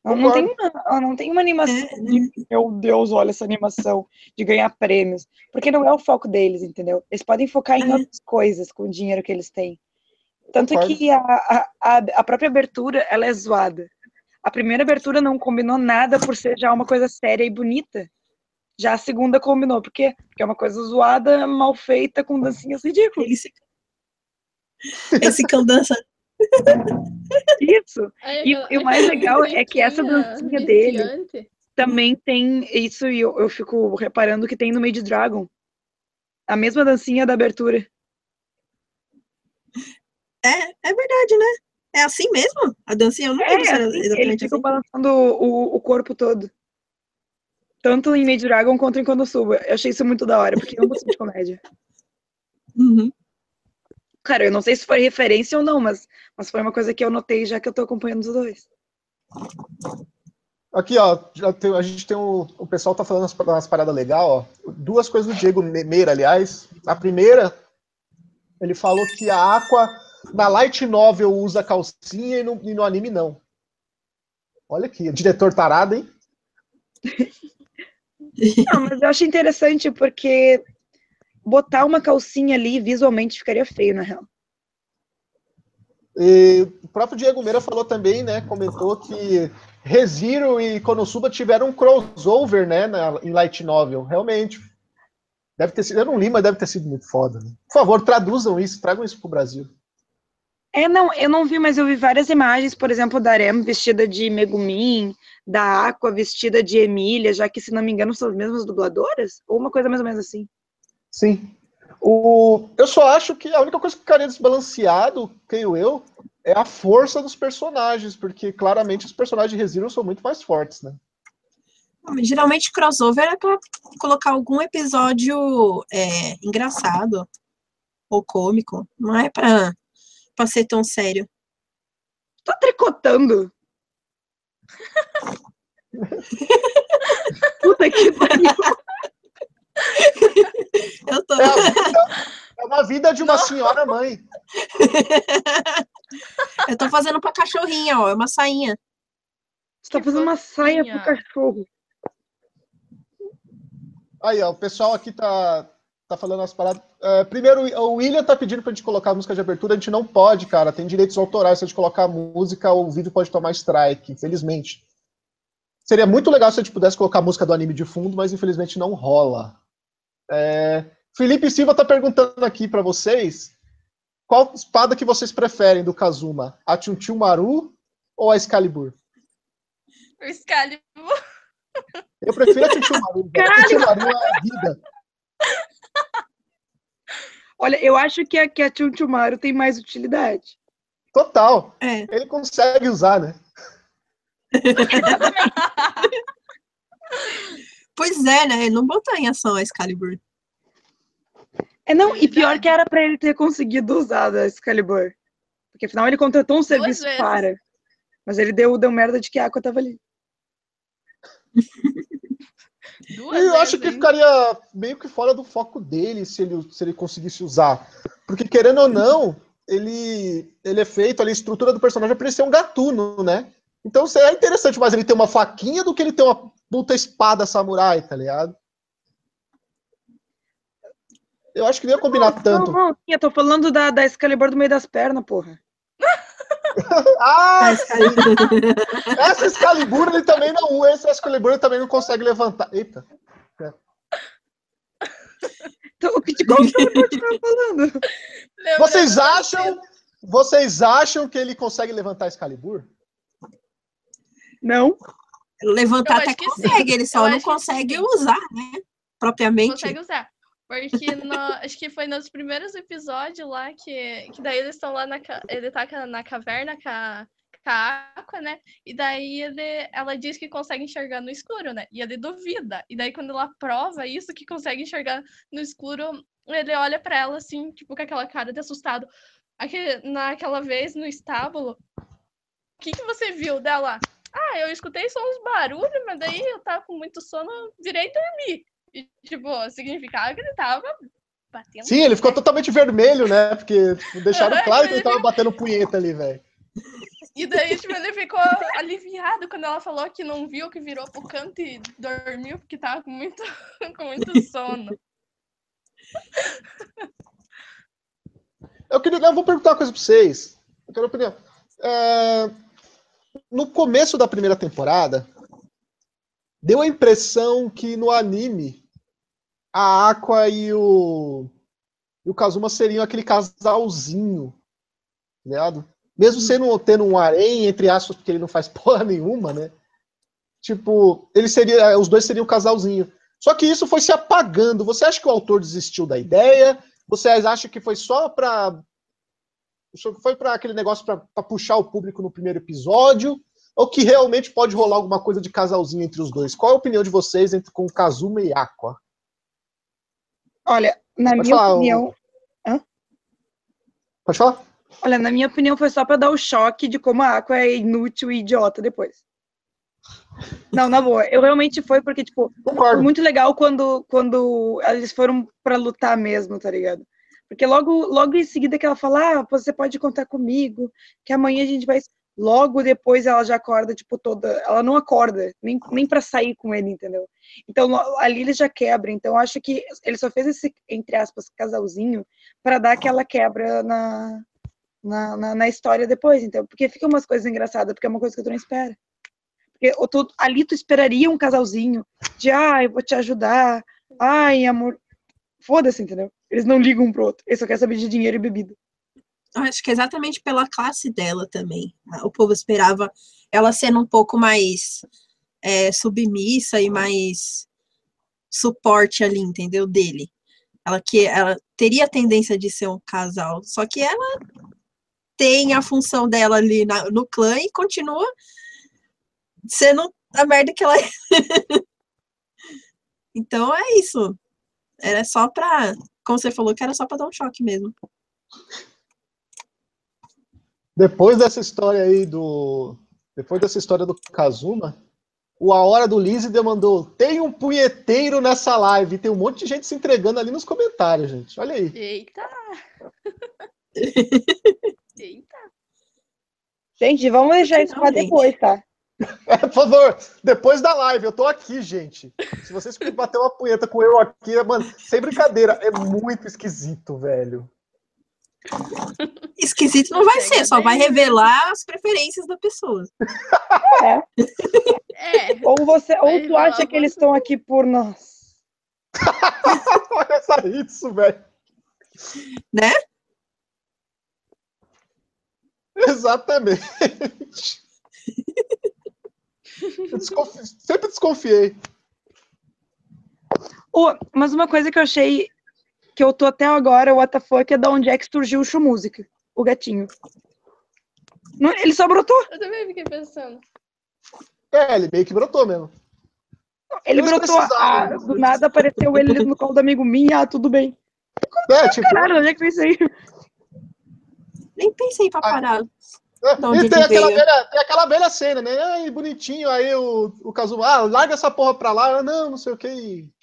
S2: Não, não tem uma, não tem uma animação
S4: É,
S2: de, meu Deus, olha essa animação, de ganhar prêmios. Porque não é o foco deles, entendeu? Eles podem focar em
S4: É.
S2: outras coisas com o dinheiro que eles têm. Tanto
S1: Concordo.
S2: que a, a, a, própria abertura, ela é zoada. A primeira abertura não combinou nada por ser já uma coisa séria e bonita. Já a segunda combinou, por quê? Porque é uma coisa zoada, mal feita, com dancinhas ridículas.
S4: Eles eles ficam dançando.
S2: Isso.
S3: Aí,
S2: E- e o mais legal é que essa dancinha dele-. Também tem isso, e eu, eu fico reparando que tem no Made Dragon. A mesma dancinha da abertura.
S4: É, é verdade, né? É assim mesmo? A dancinha eu não
S2: É,
S4: lembro
S2: assim, eles
S4: exatamente
S2: ficam
S4: assim.
S2: balançando o, o corpo todo. Tanto em Made Dragon quanto em Konosuba. Eu achei isso muito da hora, porque eu não gosto de comédia.
S4: Uhum.
S2: Cara, eu não sei se foi referência ou não, mas, mas foi uma coisa que eu notei já que eu tô acompanhando os dois.
S1: Aqui, ó, tem- a gente tem o, o pessoal tá falando umas, paradas legais, ó. Duas coisas do Diego Meira, aliás. A primeira, ele falou que a Aqua na Light Novel usa calcinha e no, e no anime não. Olha aqui, diretor tarado, hein?
S2: Não, mas eu acho interessante porque botar uma calcinha ali visualmente ficaria feio, na real.
S1: E o próprio Diego Meira falou também, né? Comentou que ReZero e Konosuba tiveram um crossover, né? Na, em Light Novel. Realmente. Deve ter sido. Eu não li, mas deve ter sido muito foda. Né? Por favor, traduzam isso, tragam isso pro Brasil.
S2: É, não, eu não vi, mas eu vi várias imagens, por exemplo, da Arem vestida de Megumin, da Aqua vestida de Emília, já que, se não me engano, são as mesmas dubladoras? Ou uma coisa mais ou menos assim.
S1: Sim. O, eu só acho que a única coisa que ficaria desbalanceado, creio eu, é a força dos personagens, porque claramente os personagens de ReZero são muito mais fortes, né?
S4: Geralmente crossover é pra colocar algum episódio é, engraçado ou cômico. Não é pra, pra ser tão sério.
S2: Tô tricotando. Puta que pariu.
S4: Eu tô.
S1: É, a vida- é uma vida de uma senhora mãe.
S4: Eu tô fazendo pra cachorrinha, ó. É uma sainha.
S2: Você tá fazendo uma saia pro cachorro.
S1: Aí, ó, o pessoal aqui tá, tá falando as paradas. É, primeiro, o William tá pedindo pra gente colocar a música de abertura. A gente não pode, cara. Tem direitos autorais. Se a gente colocar a música, o vídeo pode tomar strike, infelizmente. Seria muito legal se a gente pudesse colocar a música do anime de fundo, mas infelizmente não rola. É, Felipe Silva tá perguntando aqui pra vocês qual espada que vocês preferem do Kazuma? A Chunchun Maru ou a Excalibur?
S3: O Excalibur.
S1: Eu prefiro a Chunchun Maru. A Chunchun Maru é a vida.
S2: Olha, eu acho que a, que a Chunchumaru tem mais utilidade.
S1: Total.
S4: É.
S1: Ele consegue usar, né?
S4: Pois é, né? Ele não botou em ação a Excalibur.
S2: É, não, e pior que era pra ele ter conseguido usar a Excalibur. Porque afinal ele contratou um serviço para. Mas ele deu, deu merda de que a Aqua tava ali.
S3: Duas
S1: E eu acho que
S3: ainda.
S1: ficaria meio que fora do foco dele se ele, se ele conseguisse usar. Porque, querendo ou não, ele, ele é feito ali, a estrutura do personagem é pra ele ser um gatuno, né? Então é interessante mais ele ter uma faquinha do que ele ter uma puta espada samurai, tá ligado? Eu acho que não ia combinar tanto.
S2: Não, não, sim, eu tô falando da, da Excalibur do meio das pernas, porra.
S1: Ah,
S4: Excalibur.
S1: essa Excalibur ele também não. Esse Excalibur ele também não consegue levantar. Eita.
S2: Então, de qual teleport você tá falando?
S1: Vocês acham, vocês acham que ele consegue levantar Excalibur?
S2: Não.
S4: Levantar até
S3: que sim.
S4: consegue, ele só
S3: Eu
S4: não
S3: que
S4: consegue usar, né? Propriamente.
S3: consegue usar. Porque no- acho que foi nos primeiros episódios lá que, que daí eles estão lá na. Ele tá na caverna com a, com a Aqua, né? E daí ele, ela diz que consegue enxergar no escuro, né? E ele duvida. E daí quando ela prova isso, que consegue enxergar no escuro, ele olha pra ela assim, tipo, com aquela cara de assustado. Aquele, naquela vez no estábulo, o que, que você viu dela? Ah, eu escutei só uns barulhos, mas daí eu tava com muito sono, virei e dormi. E, tipo, significava que ele tava batendo.
S1: Sim, ele ficou totalmente vermelho, né? Porque tipo, deixaram
S3: É,
S1: claro que ele
S3: ele-
S1: tava batendo punheta ali, velho.
S3: E daí, tipo, ele ficou aliviado quando ela falou que não viu, que virou pro canto e dormiu porque tava com muito, com muito sono.
S1: Eu, queria, eu vou perguntar uma coisa pra vocês. Eu quero opinião. É, no começo da primeira temporada, deu a impressão que no anime a Aqua e o, e o Kazuma seriam aquele casalzinho, tá ligado? Mesmo sendo, tendo um harém, entre aspas, porque ele não faz porra nenhuma, né? Tipo, ele seria, os dois seriam um casalzinho. Só que isso foi se apagando. Você acha que o autor desistiu da ideia? Vocês acham que foi só pra. Foi pra aquele negócio pra puxar o público no primeiro episódio? Ou que realmente pode rolar alguma coisa de casalzinho entre os dois? Qual é a opinião de vocês entre com Kazuma e Aqua?
S2: Olha, na
S1: Pode
S2: minha
S1: falar,
S2: opinião,
S1: Pode falar?
S2: olha, na minha opinião foi só pra dar o choque de como a Aqua é inútil e idiota depois. Não, na boa, eu realmente foi porque, tipo, Foi
S1: Concordo.
S2: muito legal quando, quando eles foram pra lutar mesmo, tá ligado? Porque logo, logo em seguida que ela fala, ah, você pode contar comigo, que amanhã a gente vai. Logo depois ela já acorda, tipo, toda. Ela não acorda, nem, nem pra sair com ele, entendeu? Então ali ele já quebra. Então acho que ele só fez esse, entre aspas, casalzinho pra dar aquela quebra na, na, na, na história depois, então. Porque fica umas coisas engraçadas, porque é uma coisa que tu não espera. Porque tu- ali tu esperaria um casalzinho de, ah, eu vou te ajudar, ai, amor. Foda-se, entendeu? Eles não ligam um pro outro. Eles só querem saber de dinheiro e bebida.
S4: Acho que é exatamente pela classe dela também. O povo esperava ela sendo um pouco mais é, submissa e mais suporte ali, entendeu? Dele. Ela que ela teria a tendência de ser um casal, só que ela tem a função dela ali na- no clã e continua sendo a merda que ela é. então é isso. Era só pra, como você falou, que era só pra dar um choque mesmo.
S1: Depois dessa história aí do. Depois dessa história do Kazuma, o A Hora do Lizzie demandou: tem um punheteiro nessa live. Tem um monte de gente se entregando ali nos comentários, gente. Olha aí.
S3: Eita! Eita!
S2: Gente, vamos deixar isso
S4: Finalmente.
S2: depois, tá?
S1: É, por favor, depois da live, eu tô aqui, gente. Se vocês bater uma punheta com eu aqui, mano, sem brincadeira, é muito esquisito, velho.
S4: Esquisito não vai ser, só vai revelar as preferências da pessoa.
S3: É,
S2: Ou você, ou tu acha que eles estão aqui por nós.
S1: Olha só isso, velho.
S4: Né?
S1: Exatamente. Sempre desconfiei.
S2: Ô, mas uma coisa que eu achei que eu tô até agora, o WTF, é da onde é que surgiu o Show Música, o gatinho. Não, ele só brotou.
S3: eu também fiquei pensando.
S1: É, ele meio que brotou mesmo.
S2: Ele
S1: Eles
S2: brotou. ah, do nada apareceu ele no colo do amigo minha, ah, tudo bem.
S1: É, tipo,
S2: Caralho, onde é que foi isso aí?
S4: Nem pensei pra
S1: Ah,
S4: parar.
S1: é,
S4: onde
S1: e tem
S4: que
S1: aquela, velha, tem aquela velha cena, né? Ai, bonitinho, aí o, o Kazuma, ah, larga essa porra pra lá, ah, não, não sei o que. e,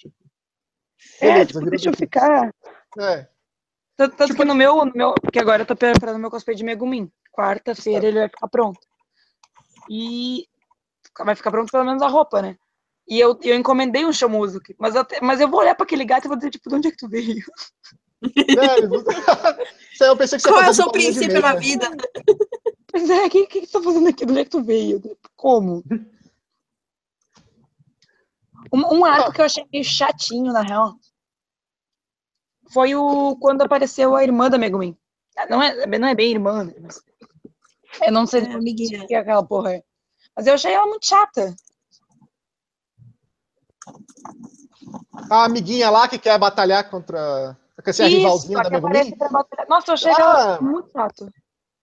S1: Tipo,
S2: É,
S1: beleza,
S2: tipo,
S1: vira
S2: deixa eu ficar.
S1: É.
S2: Tanto, tanto
S1: Tipo,
S2: que no meu, no meu. Porque agora eu tô preparando meu cosplay de Megumin. Quarta-feira ele vai ficar pronto. E vai ficar pronto pelo menos a roupa, né? E eu, eu encomendei um music, mas mas eu vou olhar pra aquele gato e vou dizer, tipo, de onde é que tu veio?
S1: Sério, Isso aí eu pensei que você
S4: Qual é o seu princípio na vida?
S2: Pois é, o que, que, que tu tá fazendo aqui? De onde é que tu veio? Como? Um, um arco que eu achei meio chatinho, na real. Foi o quando apareceu a irmã da Megumin. Não é, não é bem irmã, né? mas- Eu não sei
S4: É, amiguinha.
S2: o que é aquela porra é. Mas eu achei ela muito chata.
S1: A amiguinha lá que quer batalhar contra. Quer ser a
S2: Isso,
S1: rivalzinha da Megumin?
S2: Nossa, eu achei
S1: Ah.
S2: ela muito chato.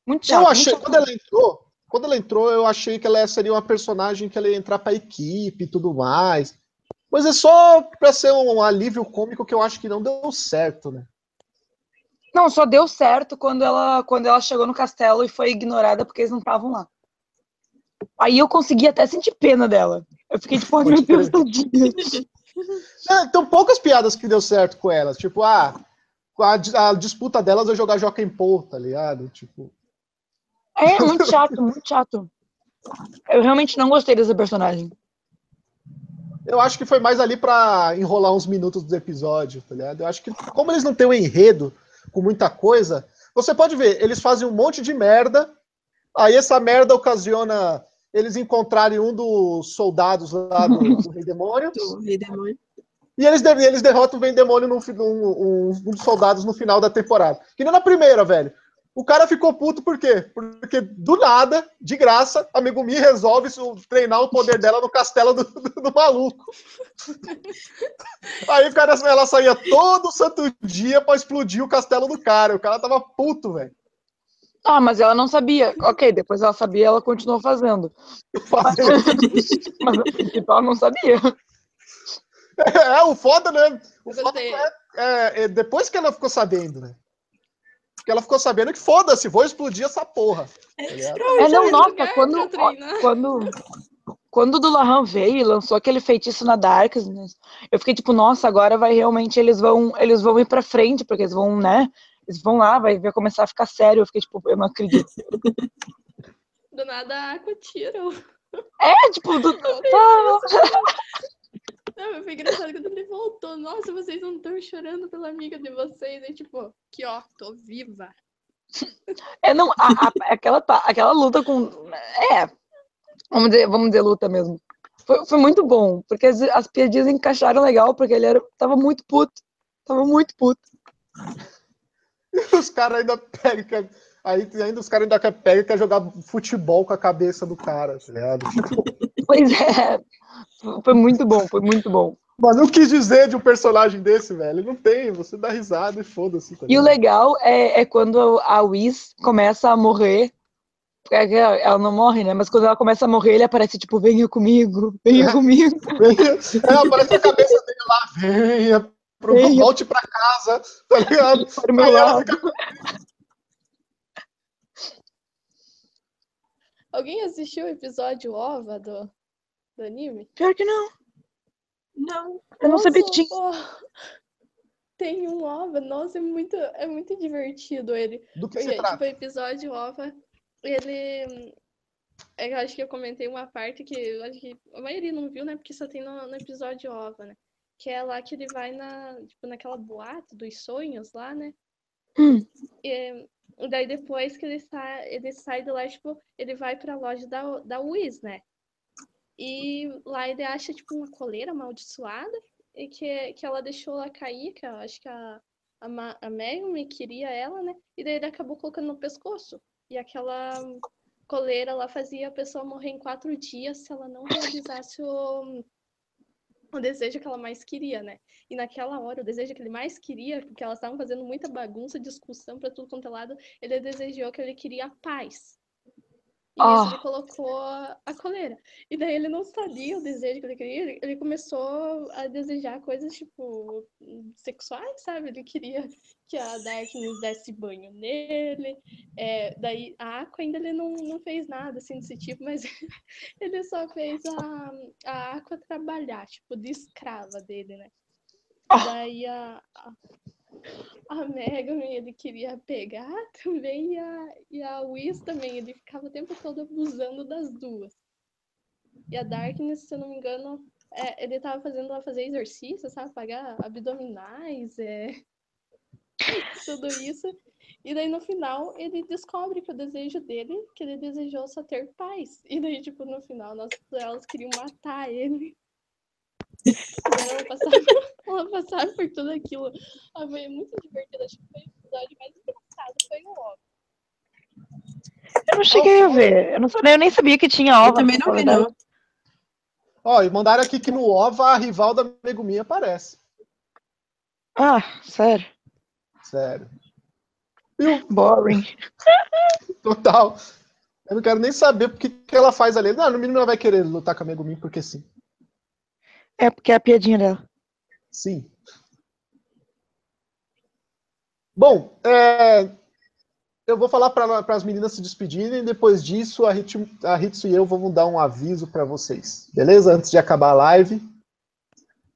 S2: Muito chato.
S1: Eu achei,
S2: chato.
S1: quando ela entrou, quando ela entrou, eu achei que ela seria uma personagem que ela ia entrar pra equipe e tudo mais. Mas é só pra ser um alívio cômico que eu acho que não deu certo, né?
S2: Não, só deu certo quando ela, quando ela chegou no castelo e foi ignorada porque eles não estavam lá. Aí eu consegui até sentir pena dela. Eu fiquei tipo, meu Deus, tadinha.
S1: Tem poucas piadas que deu certo com elas. Tipo, ah, a, a disputa delas é jogar Joaquim Pô, tá ligado? Tipo,
S2: É muito chato, muito chato. Eu realmente não gostei dessa personagem.
S1: Eu acho que foi mais ali pra enrolar uns minutos do episódio, tá ligado? Eu acho que, como eles não têm um enredo com muita coisa, você pode ver, eles fazem um monte de merda, aí essa merda ocasiona eles encontrarem um dos soldados lá do, do Rei Demônio,
S4: Do Rei Demônio.
S1: e eles, eles derrotam o Rei Demônio num, fi- num- um, um dos soldados no final da temporada. Que nem na primeira, velho. O cara ficou puto por quê? Porque do nada, de graça, a Megumi resolve treinar o poder dela no castelo do, do- do maluco. Aí o cara, ela saía todo santo dia pra explodir o castelo do cara. O cara tava puto, velho.
S2: Ah, mas ela não sabia. Ok, depois ela sabia, ela continuou fazendo. Mas a princípio ela não sabia.
S1: É, o foda, né? O foda é, é- é depois que ela ficou sabendo, né? Porque ela ficou sabendo que foda-se, vou explodir essa porra. tá ligado?
S2: É, não, nossa, quando,
S3: treinar.
S2: quando, quando o Dulahan veio e lançou aquele feitiço na Darkness, eu fiquei tipo, nossa, agora vai realmente, eles vão, eles vão ir pra frente, porque eles vão, né, eles vão lá, vai, vai começar a ficar sério, eu fiquei tipo, eu não acredito.
S3: Do nada a Aqua tira. o-
S2: É, tipo, do, tá,
S3: Não, foi engraçado quando ele voltou. Nossa, vocês não estão chorando pela amiga de vocês. Aí, tipo, aqui ó, tô viva.
S2: é, não, a- a- aquela, aquela luta com, é, vamos dizer, vamos dizer luta mesmo, foi, foi muito bom, porque as, as piadinhas encaixaram legal, porque ele era, tava muito puto, tava muito puto.
S1: Os caras ainda pegam. Aí ainda os caras ainda quer- pegam e quer jogar futebol com a cabeça do cara, tá ligado?
S2: Pois é, foi muito bom, foi muito bom.
S1: Mas não quis dizer de um personagem desse, velho. Não tem, você dá risada e foda-se. tá
S2: E o legal é, é quando a Whis começa a morrer. porque ela ela não morre, né? Mas quando ela começa a morrer, ele aparece tipo, venha comigo, venha comigo.
S1: É, aparece a cabeça dele lá, venha, pro,
S2: Venha.
S1: volte pra casa, tá ligado? Aí ela fica
S3: Alguém assistiu o episódio OVA do, do anime?
S2: Pior que não.
S4: Não.
S2: Eu não sabia que
S3: Nossa,
S2: tinha.
S3: Tem um OVA, nossa, é muito, é muito divertido ele.
S1: Do que se
S3: Gente,
S1: trata?
S3: tipo, o episódio OVA, ele. é que Eu acho que eu comentei uma parte que eu acho que a maioria não viu, né? Porque só tem no, no episódio OVA, né? Que é lá que ele vai na, tipo, naquela boate dos sonhos lá, né?
S2: Hum.
S3: E, e daí depois que ele sai, ele sai de lá, tipo, ele vai pra loja da, da Wiz, né? E lá ele acha, tipo, uma coleira amaldiçoada e que, que ela deixou lá cair, que eu acho que a, a, Ma- a Megumi queria ela, né? E daí ele acabou colocando no pescoço. E aquela coleira lá fazia a pessoa morrer em quatro dias se ela não realizasse o, o desejo que ela mais queria, né? E naquela hora, o desejo que ele mais queria, porque elas estavam fazendo muita bagunça, discussão pra tudo quanto é lado, ele desejou que ele queria a paz. E isso
S2: Ah.
S3: ele colocou a coleira. E daí ele não sabia o desejo que ele queria, ele- começou a desejar coisas, tipo, sexuais, sabe? Ele queria que a Darkness desse banho nele. É, daí a Aqua ainda ele não, não fez nada assim desse tipo, mas ele só fez a, a Aqua trabalhar, tipo, de escrava dele, né?
S2: Ah.
S3: Daí a, a, a Megan ele queria pegar também e a, e a Whis também, ele ficava o tempo todo abusando das duas. E a Darkness, se eu não me engano, é, ele tava fazendo ela fazer exercício, sabe? Pagar abdominais, é... tudo isso. E daí no final ele descobre que o desejo dele, que ele desejou só ter paz. E daí, tipo, no final, nós, elas queriam matar ele. Passar, por, ela passar por tudo aquilo. Ah, foi muito divertido. Acho que foi o episódio mais engraçado. Foi o Ovo.
S2: Eu não cheguei a ver. Eu, não, eu nem sabia que tinha ova.
S4: Eu também não vi, não.
S1: Ó, e mandaram aqui que no OVA a rival da Megumi aparece.
S2: Ah, sério.
S1: Sério. E o
S2: Boring.
S1: total. Eu não quero nem saber porque que ela faz ali. Não, no mínimo ela vai querer lutar com a Megumi porque sim.
S2: É porque é a piadinha dela.
S1: Sim. Bom, é, eu vou falar para as meninas se despedirem. Depois disso, a, Rit, a e eu vamos dar um aviso para vocês. Beleza? Antes de acabar a live.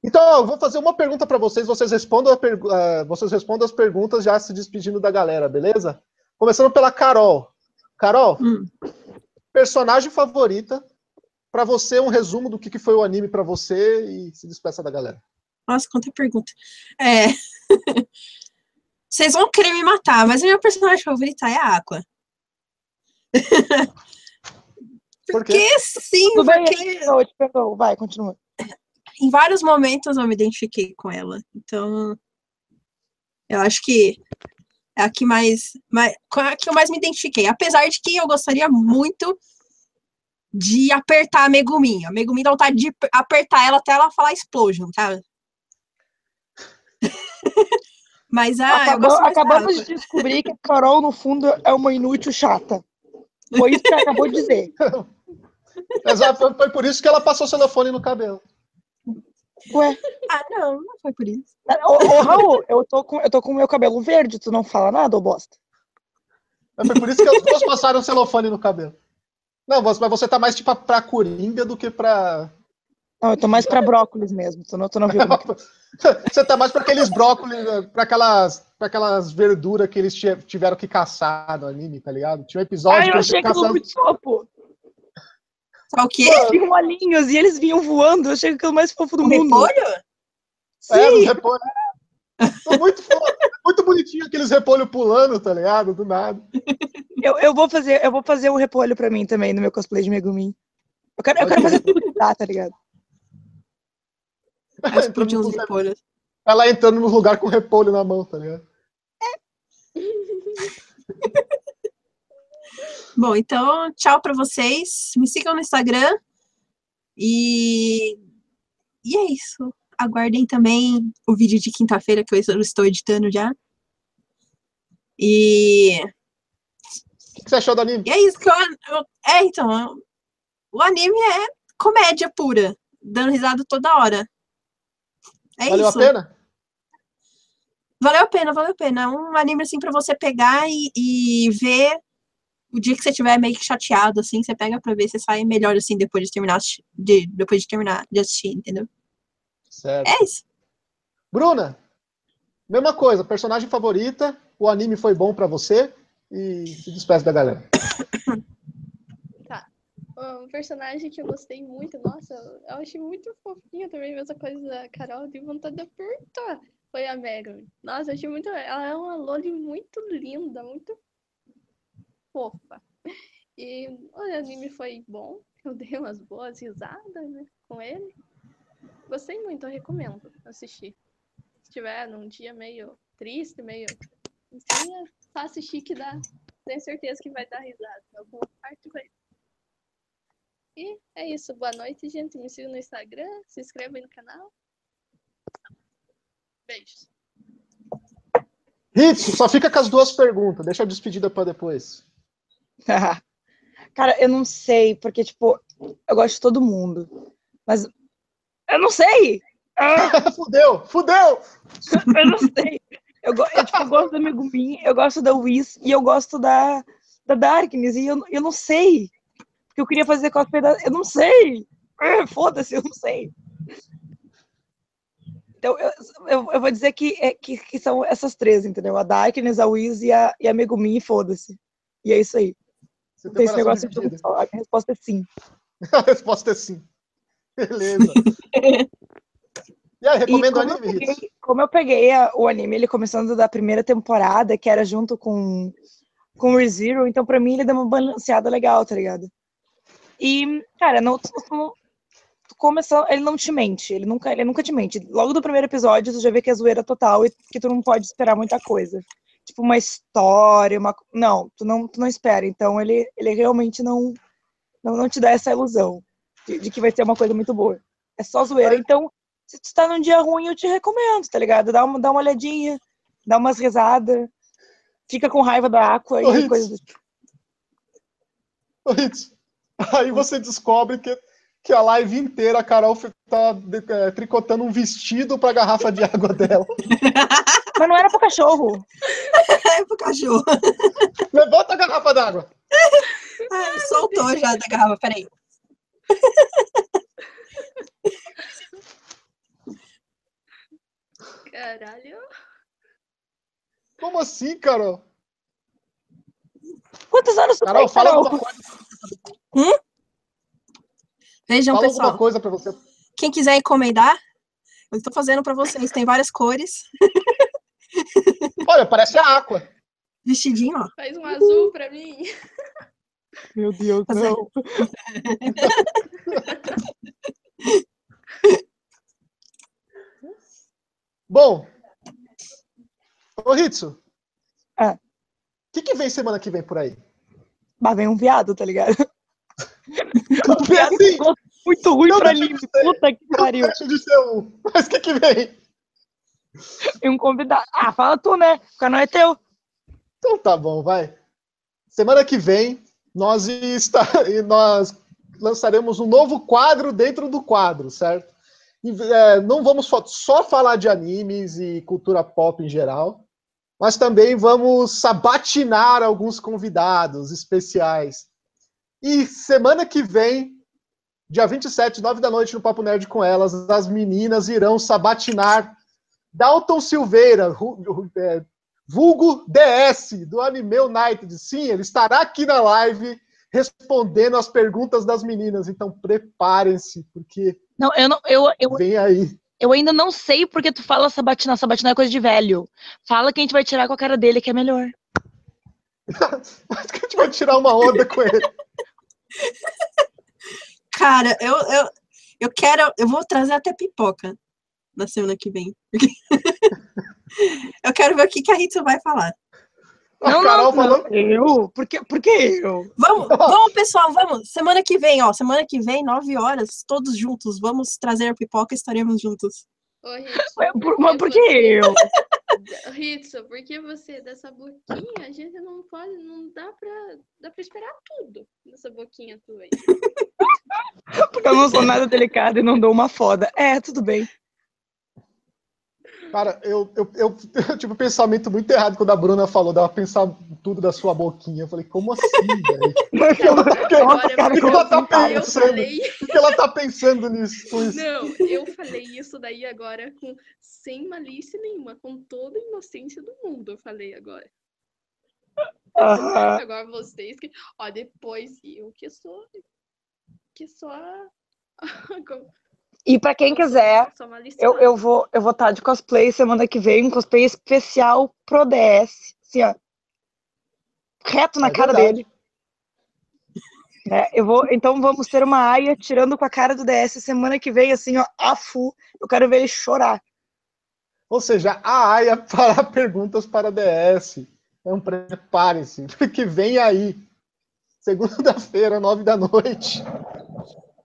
S1: Então, eu vou fazer uma pergunta para vocês. Vocês respondam, pergu uh, vocês respondam as perguntas já se despedindo da galera, beleza? Começando pela Carol. Carol,
S4: Hum.
S1: personagem favorita. Para você, um resumo do que, que foi o anime para você e se despeça da galera.
S4: Nossa, quanta pergunta. É. Vocês vão querer me matar, mas a minha personagem favorita é a Aqua.
S1: Por quê?
S4: Porque sim,
S2: Tudo bem,
S4: porque
S2: eu te perdoo. Vai, continua.
S4: em vários momentos eu me identifiquei com ela. Então, eu acho que é a que mais, mais com a que eu mais me identifiquei. Apesar de que eu gostaria muito de apertar a Megumin. A Megumin dá vontade de apertar ela até ela falar explosion, sabe? Mas ah,
S2: Acabou- acabamos de descobrir que a Carol, no fundo, é uma inútil chata. Foi isso que ela acabou de dizer.
S1: Exato, foi, foi por isso que ela passou celofane no cabelo.
S2: Ué,
S4: Ah, não, não foi por isso.
S2: ô, ô, Raul, eu tô com eu tô com o meu cabelo verde, tu não fala nada, ô bosta?
S1: Mas Foi por isso que as duas passaram celofane no cabelo. Não, mas mas você tá mais tipo pra coringa do que pra.
S2: Não, eu tô mais pra brócolis mesmo, tu não, tu não é que
S1: Você tá mais pra aqueles brócolis, pra aquelas, pra aquelas verduras que eles ti- tiveram que caçar no anime, tá ligado? Tinha um episódio
S2: Ai,
S1: que
S2: eu achei
S1: caçando.
S2: aquilo muito sopo.
S4: Só o quê?
S2: Eles vinham olhinhos e eles vinham voando. Eu achei aquilo mais fofo do
S4: Um
S2: mundo.
S4: repolho?
S1: É,
S2: Sim,
S1: repolhos. Tô muito, fo- muito bonitinho aqueles repolhos pulando, tá ligado? Do nada.
S2: eu, eu, vou fazer, eu vou fazer um repolho pra mim também no meu cosplay de Megumin. Eu quero, eu quero fazer tudo que dá, tá ligado?
S4: Uns
S1: no-
S4: repolhos.
S1: Ela entrando no lugar com repolho na mão, tá ligado?
S4: Bom, então, tchau pra vocês. Me sigam no Instagram. E, e é isso. Aguardem também o vídeo de quinta-feira que eu estou editando já. E,
S1: O que você achou do anime?
S4: e é isso que eu, eu- É, então, eu- o anime é comédia pura, dando risada toda hora. É
S1: Valeu
S4: isso.
S1: a pena?
S4: Valeu a pena, valeu a pena. É um anime assim pra você pegar e, e ver o dia que você estiver meio que chateado, assim, você pega pra ver, você sai melhor assim depois de terminar de, depois de terminar de assistir, entendeu?
S1: Certo.
S4: É isso.
S1: Bruna, mesma coisa, personagem favorita, o anime foi bom pra você e se despeça da galera.
S3: Um personagem que eu gostei muito, nossa, eu achei muito fofinho também, mesma coisa da Carol, de vontade de apertar. Foi a Megan. Nossa, eu achei muito. Ela é uma Loli muito linda, muito fofa. E o anime foi bom. Eu dei umas boas risadas, né, com ele. Gostei muito, eu recomendo assistir. Se tiver num dia meio triste, meio. Assim, só assistir que dá. Tenho certeza que vai dar risada. Alguma parte vai. E é isso. Boa noite, gente. Me sigam no Instagram, se inscrevam aí no canal. Beijos.
S1: Hitsu, só fica com as duas perguntas, deixa a despedida pra depois.
S2: Cara, eu não sei, porque, tipo, eu gosto de todo mundo. Mas eu não sei! Ah,
S1: fudeu, fudeu!
S2: eu não sei. Eu, eu, tipo, eu gosto da Megumin, eu gosto da Whis e eu gosto da, da Darkness. E eu, eu não sei. Porque eu queria fazer cosplay da. Eu não sei! Ah, Foda-se, eu não sei. Então, eu, eu, eu vou dizer que, é, que, que são essas três, entendeu? A Darkness, a Whis e a, e a Megumin, e foda-se. E é isso aí.
S1: Você
S2: Não tem esse negócio de só. A minha resposta é sim.
S1: A resposta é sim. Beleza. E aí, recomendo o
S2: eu
S1: anime, Hitsu?
S2: peguei, como eu peguei a- o anime, ele começando da primeira temporada, que era junto com, com o ReZero, então pra mim ele deu uma balanceada legal, tá ligado? E, cara, tu- começando, ele não te mente, ele nunca, ele nunca te mente. Logo do primeiro episódio, tu já vê que é zoeira total e que tu não pode esperar muita coisa. Tipo, uma história, uma. Não, tu não, tu não espera. Então ele, ele realmente não, não, não te dá essa ilusão de, de que vai ser uma coisa muito boa. É só zoeira. Então, se tu tá num dia ruim, eu te recomendo, tá ligado? Dá uma, dá uma olhadinha, dá umas risadas, fica com raiva da
S1: Ô,
S2: e
S1: Ritz.
S2: coisa do tipo.
S1: Aí você descobre que, que a live inteira a Carol tá de- é, tricotando um vestido pra garrafa de água dela.
S2: Mas não era pro cachorro.
S4: É pro cachorro.
S1: Levanta a garrafa d'água.
S4: Ai, soltou já da garrafa, peraí.
S3: Caralho.
S1: Como assim, Carol?
S2: Quantos anos tu
S1: Carol,
S2: tem,
S1: fala
S2: Carol?
S1: Coisa,
S4: Vejam,
S1: fala
S4: pessoal.
S1: alguma coisa pra você.
S4: Quem quiser encomendar, eu estou fazendo para vocês. Tem várias cores.
S1: Olha, parece a Aqua.
S4: Vestidinho, ó.
S3: Faz um azul pra mim.
S2: Meu Deus,
S4: Tá certo.
S2: não.
S1: Bom, ô Ritsu. O que, que vem semana que vem por aí?
S2: Mas vem um viado, tá ligado?
S1: Vem assim,
S2: Muito ruim
S1: Não
S2: pra mim. Puta que pariu.
S1: deixa de ser um. Mas o que, que vem?
S2: E um convidado. Ah, fala tu, né? O canal é teu.
S1: Então tá bom, vai. Semana que vem, nós, está, e nós lançaremos um novo quadro dentro do quadro, certo? E, é, não vamos só, só falar de animes e cultura pop em geral, mas também vamos sabatinar alguns convidados especiais. E semana que vem, dia 27, 9 da noite, no Papo Nerd com elas, as meninas irão sabatinar Dalton Silveira, é, vulgo DS, do Anime United. Sim, ele estará aqui na live respondendo as perguntas das meninas. Então preparem-se, porque
S2: Não, eu não. Eu, eu,
S1: vem aí.
S2: eu ainda não sei porque tu fala sabatinar. Sabatinar é coisa de velho. Fala que a gente vai tirar com a cara dele, que é melhor.
S1: Acho que a gente vai tirar uma onda com ele.
S4: Cara, eu, eu, eu quero. Eu vou trazer até pipoca na semana que vem. eu quero ver o que, que a Ritsu vai falar.
S1: A
S2: não,
S1: Carol
S2: não,
S1: falou.
S2: não. Eu? Por que, por que eu?
S4: Vamos, vamos, pessoal, vamos. Semana que vem, ó. Semana que vem, 9 horas, todos juntos. Vamos trazer pipoca e estaremos juntos.
S3: Ritsu,
S2: Ué, por-
S3: que
S2: mas por que eu?
S3: Ritsu, por que você dessa boquinha, a gente não pode, não dá pra, dá pra esperar tudo nessa boquinha tua aí.
S2: Porque eu não sou nada delicada e não dou uma foda. É, tudo bem.
S1: Cara, eu, eu, eu, eu tive um pensamento muito errado quando a Bruna falou dela pensar tudo da sua boquinha. Eu falei, como assim, velho?
S2: Mas cara,
S1: que ela tá
S3: eu
S1: pensando?
S3: falei,
S1: O que ela tá pensando nisso? com isso?
S3: não, eu falei isso daí agora com sem malícia nenhuma, com toda a inocência do mundo, eu falei agora. Agora vocês que, ó, depois eu que sou que sou a como-
S2: E pra quem quiser, eu, eu vou eu vou estar de cosplay semana que vem, um cosplay especial pro DS. Assim, ó. Reto na
S1: É
S2: cara
S1: verdade.
S2: dele. É, eu vou, então vamos ter uma aia tirando com a cara do DS semana que vem, assim, ó, a full. Eu quero ver ele chorar.
S1: Ou seja, a AIA para perguntas para DS. Então preparem-se, porque vem aí. Segunda-feira, nove da noite.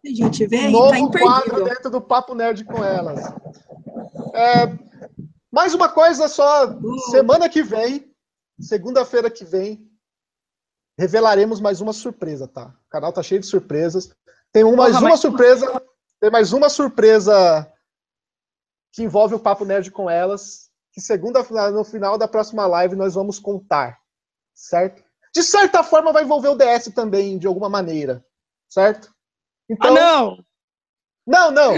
S4: A gente vê aí, tá
S1: novo quadro
S4: imperdível.
S1: dentro do Papo Nerd com elas. É, mais uma coisa só. Semana que vem, segunda-feira que vem, revelaremos mais uma surpresa, tá? O canal tá cheio de surpresas. Tem um- mais
S2: Porra,
S1: uma
S2: mas-
S1: surpresa. Tem mais uma surpresa que envolve o Papo Nerd com elas. Que segunda, no final da próxima live nós vamos contar. Certo? De certa forma vai envolver o DS também, de alguma maneira. Certo?
S2: Ah, não!
S1: Não, não.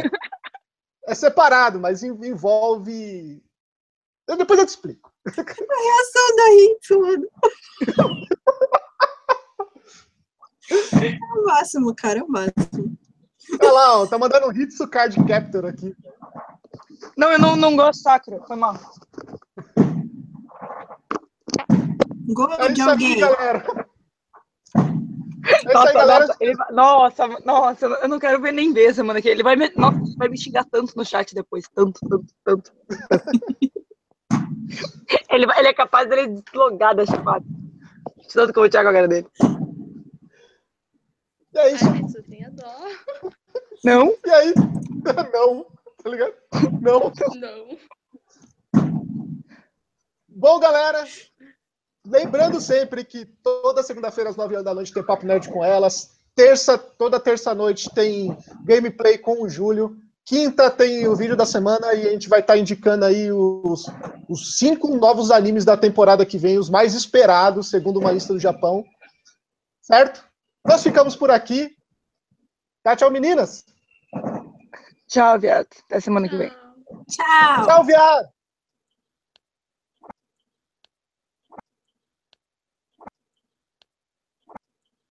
S1: É separado, mas en- envolve. Eu- depois eu te explico.
S4: Reação da Ritsu, mano. É o máximo, cara, é o máximo.
S1: Olha lá, ó, tá mandando um Hitsu Card Captor aqui.
S2: Não, eu não, não gosto de Sakura, foi mal.
S4: Gol
S1: É
S4: de alguém.
S1: galera. É isso aí,
S2: Nossa,
S1: galera.
S2: nossa, ele nossa, nossa, eu não quero ver nem ver semana que. Ele vai me, nossa, vai me xingar tanto no chat depois. Tanto, tanto, tanto. ele, vai- ele é capaz dele deslogar da chamada. De Tanto que eu vou tirar com a cara dele.
S1: E é isso.
S3: Ai, tenho dó.
S2: Não?
S1: E aí? Não, tá ligado? Não.
S3: Não.
S1: Bom, galera, lembrando sempre que toda segunda-feira às 9 horas da noite tem Papo Nerd com elas. Terça, toda terça-noite tem gameplay com o Júlio. Quinta tem o vídeo da semana e a gente vai estar indicando aí os, os cinco novos animes da temporada que vem, os mais esperados, segundo uma lista do Japão. Certo? Nós ficamos por aqui. Tá, tchau, meninas.
S2: Tchau, viado. Até semana que vem.
S4: Tchau!
S1: Tchau, viado.